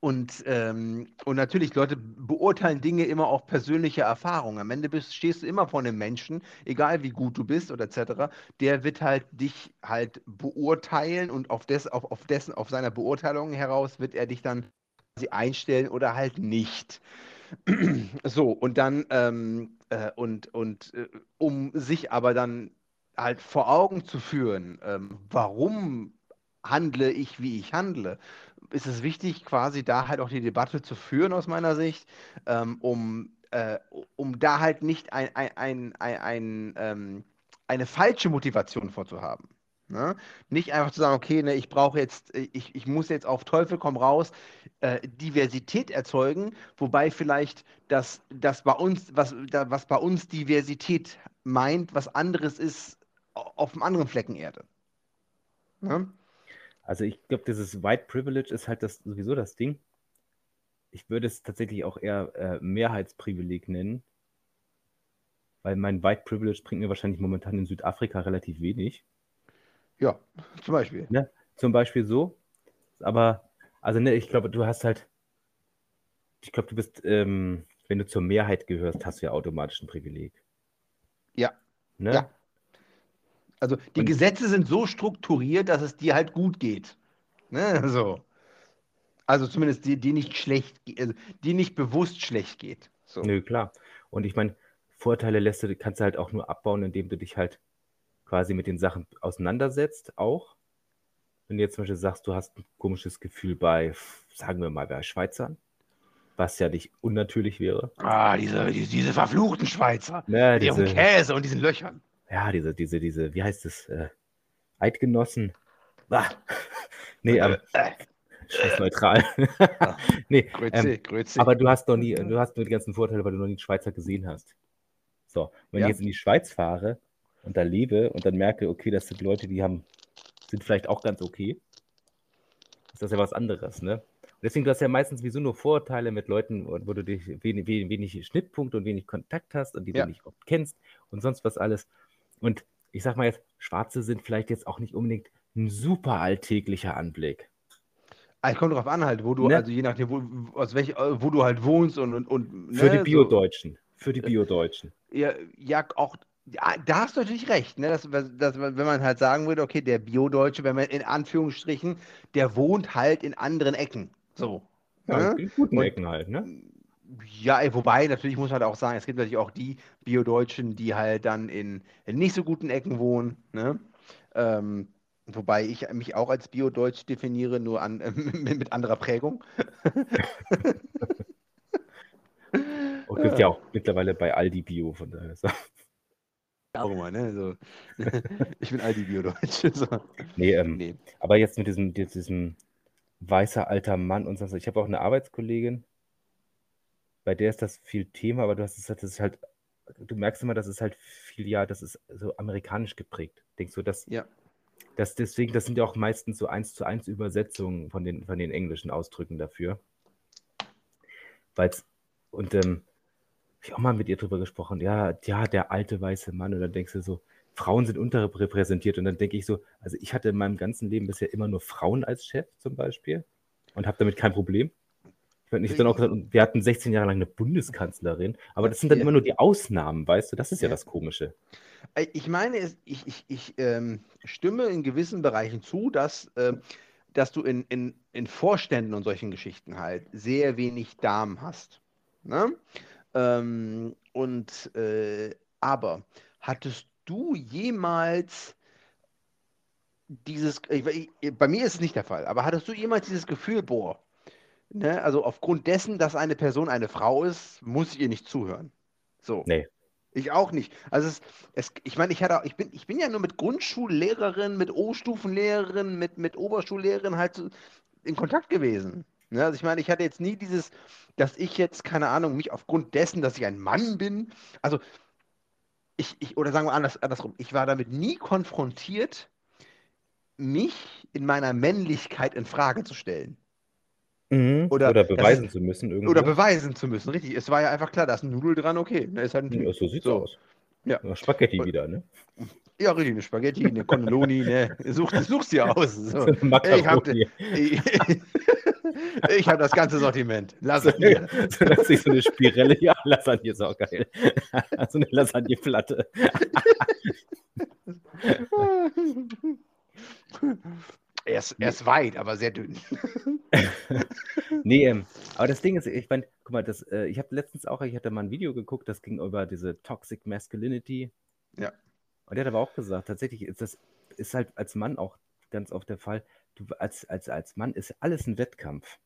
und, ähm, und natürlich, Leute beurteilen Dinge immer auf persönliche Erfahrung. Am Ende bist, stehst du immer vor einem Menschen, egal wie gut du bist oder etc., der wird halt dich halt beurteilen und auf, des, auf, auf, dessen, auf seiner Beurteilung heraus wird er dich dann quasi einstellen oder halt nicht. [clears throat] So, und dann, ähm, äh, und, und äh, um sich aber dann halt vor Augen zu führen, ähm, warum handle ich, wie ich handle, ist es wichtig, quasi da halt auch die Debatte zu führen aus meiner Sicht, ähm, um, äh, um da halt nicht ein, ein, ein, ein, ein, ähm, eine falsche Motivation vorzuhaben. Ne? Nicht einfach zu sagen, okay, ne, ich brauche jetzt, äh, ich, ich muss jetzt auf Teufel komm raus äh, Diversität erzeugen, wobei vielleicht das, das bei uns, was, da, was bei uns Diversität meint, was anderes ist au- auf einem anderen Flecken Erde. Ne? Also ich glaube, dieses White Privilege ist halt das sowieso das Ding. Ich würde es tatsächlich auch eher äh, Mehrheitsprivileg nennen, weil mein White Privilege bringt mir wahrscheinlich momentan in Südafrika relativ wenig. Ja, zum Beispiel. Ne? Zum Beispiel so. Aber, also ne, ich glaube, du hast halt, ich glaube, du bist, ähm, wenn du zur Mehrheit gehörst, hast du ja automatisch ein Privileg. Ja. Ne? Ja. Also die Und- Gesetze sind so strukturiert, dass es dir halt gut geht. Ne? [laughs] So. Also zumindest die, die nicht schlecht, also die nicht bewusst schlecht geht. So. Nö, klar. Und ich meine, Vorteile lässt du, kannst du halt auch nur abbauen, indem du dich halt quasi mit den Sachen auseinandersetzt, auch. Wenn du jetzt zum Beispiel sagst, du hast ein komisches Gefühl bei, sagen wir mal, bei Schweizern, was ja nicht unnatürlich wäre. Ah, diese, diese, diese verfluchten Schweizer. Ne, Mit ihrem diese, Käse und diesen Löchern. Ja, diese, diese, diese, wie heißt es, äh, Eidgenossen. Ah. [laughs] Nee, aber Äh, neutral. [laughs] nee, Grüezi, ähm, Grüezi. aber du hast noch nie, du hast nur die ganzen Vorteile, weil du noch nie einen Schweizer gesehen hast. So, wenn Ja. ich jetzt in die Schweiz fahre und da lebe und dann merke, okay, das sind Leute, die haben, sind vielleicht auch ganz okay, ist das ja was anderes, ne? Und deswegen, du hast ja meistens sowieso nur Vorurteile mit Leuten, wo wo du dich wenig, wenig, wenig Schnittpunkte und wenig Kontakt hast und die Ja. du nicht oft kennst und sonst was alles. Und ich sag mal jetzt, Schwarze sind vielleicht jetzt auch nicht unbedingt ein super alltäglicher Anblick. Ah, kommt drauf an halt, wo du, Ne? also je nachdem, wo, aus welch, äh, wo du halt wohnst und, und, und Für ne, die so. Bio-Deutschen. Für die Bio-Deutschen. Ja, ja, auch, ja, da hast du natürlich recht, ne? Dass, dass, wenn man halt sagen würde, okay, der Biodeutsche, wenn man in Anführungsstrichen, der wohnt halt in anderen Ecken. So. Ja, ne? in guten Und- Ecken halt, ne? Ja, wobei, natürlich muss man halt auch sagen, es gibt natürlich auch die Biodeutschen, die halt dann in, in nicht so guten Ecken wohnen, ne? Ähm, wobei ich mich auch als Biodeutsch definiere, nur an, [laughs] mit anderer Prägung. [laughs] Und gibt ja auch mittlerweile bei Aldi Bio, von daher. So. Auch immer, ne? So. [laughs] ich bin Aldi Bio-Deutsch. So. Nee, ähm, Nee. aber jetzt mit diesem, diesem weißer alter Mann und so. Ich habe auch eine Arbeitskollegin, bei der ist das viel Thema, aber du hast es halt, das ist halt, du merkst immer, das ist halt viel, ja, das ist so amerikanisch geprägt. Denkst du, dass, Ja. dass deswegen, das sind ja auch meistens so eins zu eins Übersetzungen von den, von den englischen Ausdrücken dafür. Weil's, und ähm, ich auch mal mit ihr drüber gesprochen, ja, ja, der alte weiße Mann. Und dann denkst du so, Frauen sind unterrepräsentiert. Und dann denke ich so, also ich hatte in meinem ganzen Leben bisher immer nur Frauen als Chef zum Beispiel und habe damit kein Problem. Ich habe dann auch gesagt, wir hatten 16 Jahre lang eine Bundeskanzlerin, aber das sind dann Ja. immer nur die Ausnahmen, weißt du? Das ist ja Ja. das Komische. Äh, Ich meine, ich, ich, ich ähm, stimme in gewissen Bereichen zu, dass, ähm, dass du in, in, in Vorständen und solchen Geschichten halt sehr wenig Damen hast. Ne? Ähm, und äh, aber hattest du jemals dieses, ich, ich, bei mir ist es nicht der Fall, aber hattest du jemals dieses Gefühl, boah, ne, also aufgrund dessen, dass eine Person eine Frau ist, muss ich ihr nicht zuhören? So. Nee. Ich auch nicht. Also es, es, ich meine, ich hatte, auch- ich bin, ich bin ja nur mit Grundschullehrerinnen, mit O-Stufenlehrerinnen, mit, mit Oberschullehrerinnen halt in Kontakt gewesen. Ne? Also ich meine, ich hatte jetzt nie dieses, dass ich jetzt, keine Ahnung, mich aufgrund dessen, dass ich ein Mann bin, also ich, ich oder sagen wir anders, andersrum, ich war damit nie konfrontiert, mich in meiner Männlichkeit in Frage zu stellen. Oder Oder das beweisen ist- zu müssen irgendwo. Oder beweisen zu müssen, richtig. Es war ja einfach klar, da ist ein Nudel dran, okay. Ne, ist halt ein Ja, so sieht's So. aus. Ja. Spaghetti Und- wieder, ne? Ja, richtig, eine Spaghetti, eine Cannelloni, ne? Such, such's dir aus. So. [laughs] Ich, habe [laughs] das ganze Sortiment. Lasagne. So, dass [laughs] ich so eine Spirelle, ja, Lasagne ist auch geil. so eine Lasagneplatte. Er ist, er ist weit, aber sehr dünn. [laughs] [laughs] Nee, ähm, aber das Ding ist, ich meine, guck mal, das, äh, ich habe letztens auch, ich hatte mal ein Video geguckt, das ging über diese Toxic Masculinity. Ja. Und der hat aber auch gesagt, tatsächlich ist das, ist halt als Mann auch ganz oft der Fall, du, als, als, als Mann ist alles ein Wettkampf.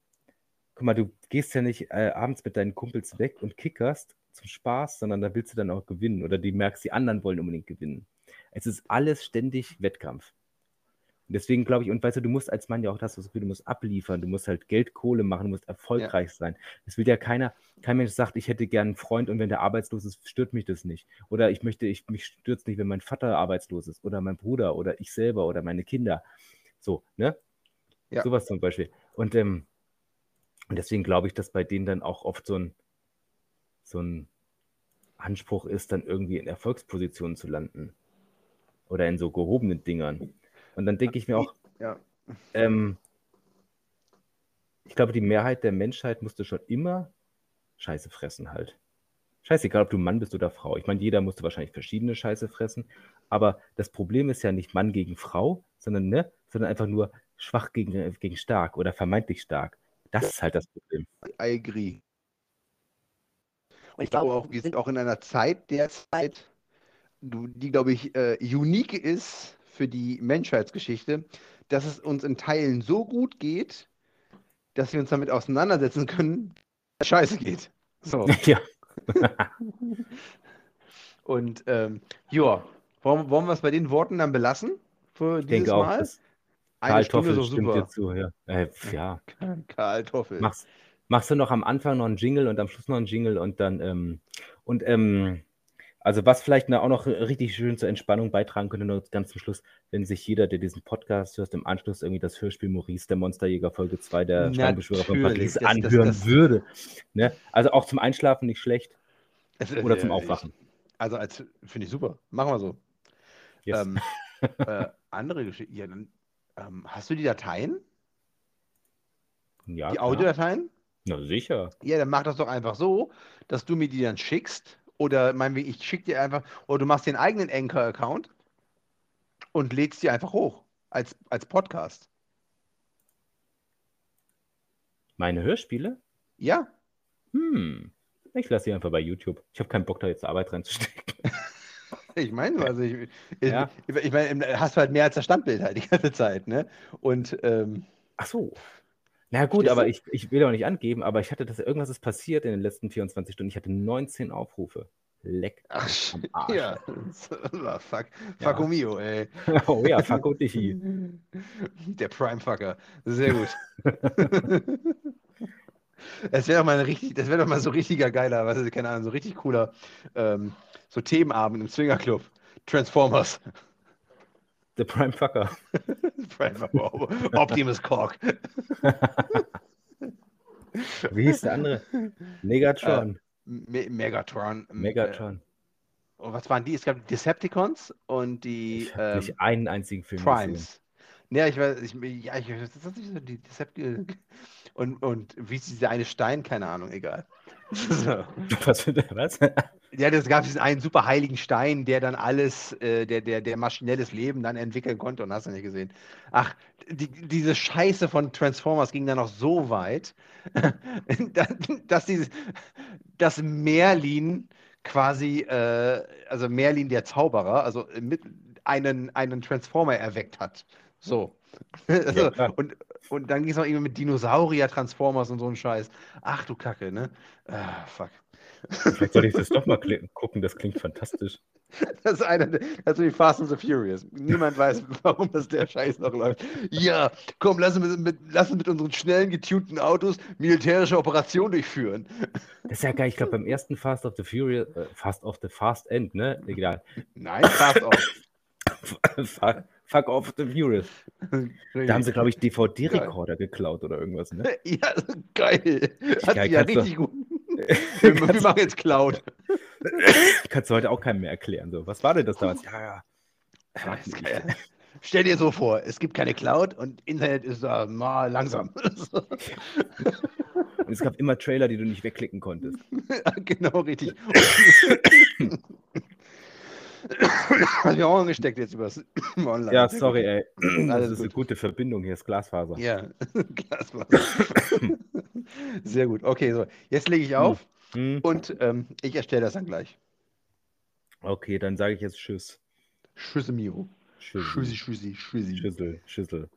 Guck mal, du gehst ja nicht äh, abends mit deinen Kumpels weg und kickerst zum Spaß, sondern da willst du dann auch gewinnen oder du merkst, die anderen wollen unbedingt gewinnen. Es ist alles ständig Wettkampf. Und deswegen glaube ich, und weißt du, du musst als Mann ja auch das Gefühl, du musst abliefern, du musst halt Geld, Kohle machen, du musst erfolgreich sein. Es will ja keiner, kein Mensch sagt, ich hätte gern einen Freund und wenn der arbeitslos ist, stört mich das nicht. Oder ich möchte, ich, mich stört es nicht, wenn mein Vater arbeitslos ist oder mein Bruder oder ich selber oder meine Kinder. So, ne? Ja. Sowas zum Beispiel. Und, ähm, deswegen glaube ich, dass bei denen dann auch oft so ein, so ein Anspruch ist, dann irgendwie in Erfolgspositionen zu landen. Oder in so gehobenen Dingern. Und dann denke ich mir auch, Ja. ähm, ich glaube, die Mehrheit der Menschheit musste schon immer Scheiße fressen halt. Scheißegal, ob du Mann bist oder Frau. Ich meine, jeder musste wahrscheinlich verschiedene Scheiße fressen. Aber das Problem ist ja nicht Mann gegen Frau, sondern, ne, sondern einfach nur schwach gegen, gegen stark oder vermeintlich stark. Das ist halt das Problem. I agree. Und ich glaube auch, wir sind auch in einer Zeit derzeit, die, glaube ich, äh, unique ist für die Menschheitsgeschichte, dass es uns in Teilen so gut geht, dass wir uns damit auseinandersetzen können, dass es scheiße geht. So. [laughs] ja. [laughs] Und ähm, ja, wollen, wollen wir es bei den Worten dann belassen? Für Ich dieses denke auch, Mal? dass Eine Karl Stunde Toffel stimmt super. dir zu. Ja. Äh, ja. Karl Toffel. Machst, machst du noch am Anfang noch einen Jingle und am Schluss noch einen Jingle und dann, ähm, und ähm, also was vielleicht auch noch richtig schön zur Entspannung beitragen könnte, noch ganz zum Schluss, wenn sich jeder, der diesen Podcast hört, im Anschluss irgendwie das Hörspiel Maurice, der Monsterjäger Folge 2 der Steinbeschwörer von Paris das- das- anhören das- würde. Ne? Also auch zum Einschlafen nicht schlecht Es- oder zum Aufwachen. Ich, also als finde ich super. Machen wir so. Yes. Ähm, [laughs] äh, andere Geschichte. Ja, dann, ähm, hast du die Dateien? ja, die. Audiodateien? Na sicher. Ja, dann mach das doch einfach so, dass du mir die dann schickst. Oder meinetwegen, ich schicke dir einfach, oder du machst den eigenen Anchor-Account und lädst die einfach hoch als, als Podcast. Meine Hörspiele? Ja, Hm. Ich lasse sie einfach bei YouTube. Ich habe keinen Bock, da jetzt Arbeit reinzustecken. [laughs] ich meine, also ich, ich, Ja. ich meine, hast du halt mehr als das Standbild halt die ganze Zeit, ne? Und ähm, Ach so. Na gut, Verstehst aber du? ich, ich will auch nicht angeben, aber ich hatte das, irgendwas ist passiert in den letzten 24 Stunden. Ich hatte 19 Aufrufe. Leck. Ach, Arsch. ja. Ah, [laughs] Fuck, Ja. fuck mio, ey. [laughs] Oh ja, fuck dich. [laughs] Der Prime-Fucker. Sehr gut. Es wäre doch mal richtig, das wäre doch mal so richtiger geiler, was ist, keine Ahnung, so richtig cooler, ähm, so Themenabend im Swingerclub. Transformers. Der Prime Fucker. [laughs] Prime Optimus Cork. [laughs] Wie hieß der andere? Megatron. Me Megatron. Megatron. Äh, und was waren die? Es gab die Decepticons und die Ich ähm, nicht einen einzigen Film gesehen. Primes. Ja, ich weiß, ich, ja, ich das ist nicht so die Decepticons. [laughs] Und, und wie ist dieser eine Stein? Keine Ahnung, egal. So. [laughs] Was? Ja, das gab diesen einen super heiligen Stein, der dann alles, äh, der, der, der maschinelles Leben dann entwickeln konnte und hast du nicht gesehen. Ach, die, diese Scheiße von Transformers ging dann noch so weit, [laughs] dass, dass, dieses, dass Merlin quasi, äh, also Merlin der Zauberer, also mit einen, einen Transformer erweckt hat. So. [laughs] Also, klar. und, und dann ging es noch irgendwie mit Dinosaurier-Transformers und so ein Scheiß. Ach du Kacke, ne? Ah, fuck. Vielleicht soll ich das doch mal gucken, das klingt fantastisch. [laughs] Das ist einer, der- also wie Fast and the Furious. Niemand weiß, warum das der Scheiß noch läuft. Ja, komm, lass uns mit, lass uns mit unseren schnellen, getunten Autos militärische Operationen durchführen. Das ist ja geil. Ich glaube, beim ersten Fast of the Furious, äh, Fast of the Fast End, ne? Egal. Nein, Fast off. [laughs] fuck, off the Furious. Da haben sie, glaube ich, DVD-Rekorder geklaut oder irgendwas, ne? [laughs] Ja, geil. Hat Geil, ja kannst du- richtig gut. [laughs] Wir, wir machen jetzt Cloud. [laughs] Kannst du heute auch keinem mehr erklären. So, was war denn das damals? Ja, ja. Stell dir so vor, es gibt keine Cloud und Internet ist da mal langsam. Und es gab immer Trailer, die du nicht wegklicken konntest. genau, richtig. Hast mir auch angesteckt jetzt übers [coughs] Online. Ja, sorry, ey. Das ist eine gut. gute Verbindung hier, ist Glasfaser. Ja, [laughs] Glasfaser. [coughs] Sehr gut. Okay, so. Jetzt lege ich auf Hm, und ähm, ich erstelle das dann gleich. okay, dann sage ich jetzt Tschüss. Tschüsse, Mio. Tschüss. Tschüssi, tschüssi, tschüssi. Schüssel, Schüssel.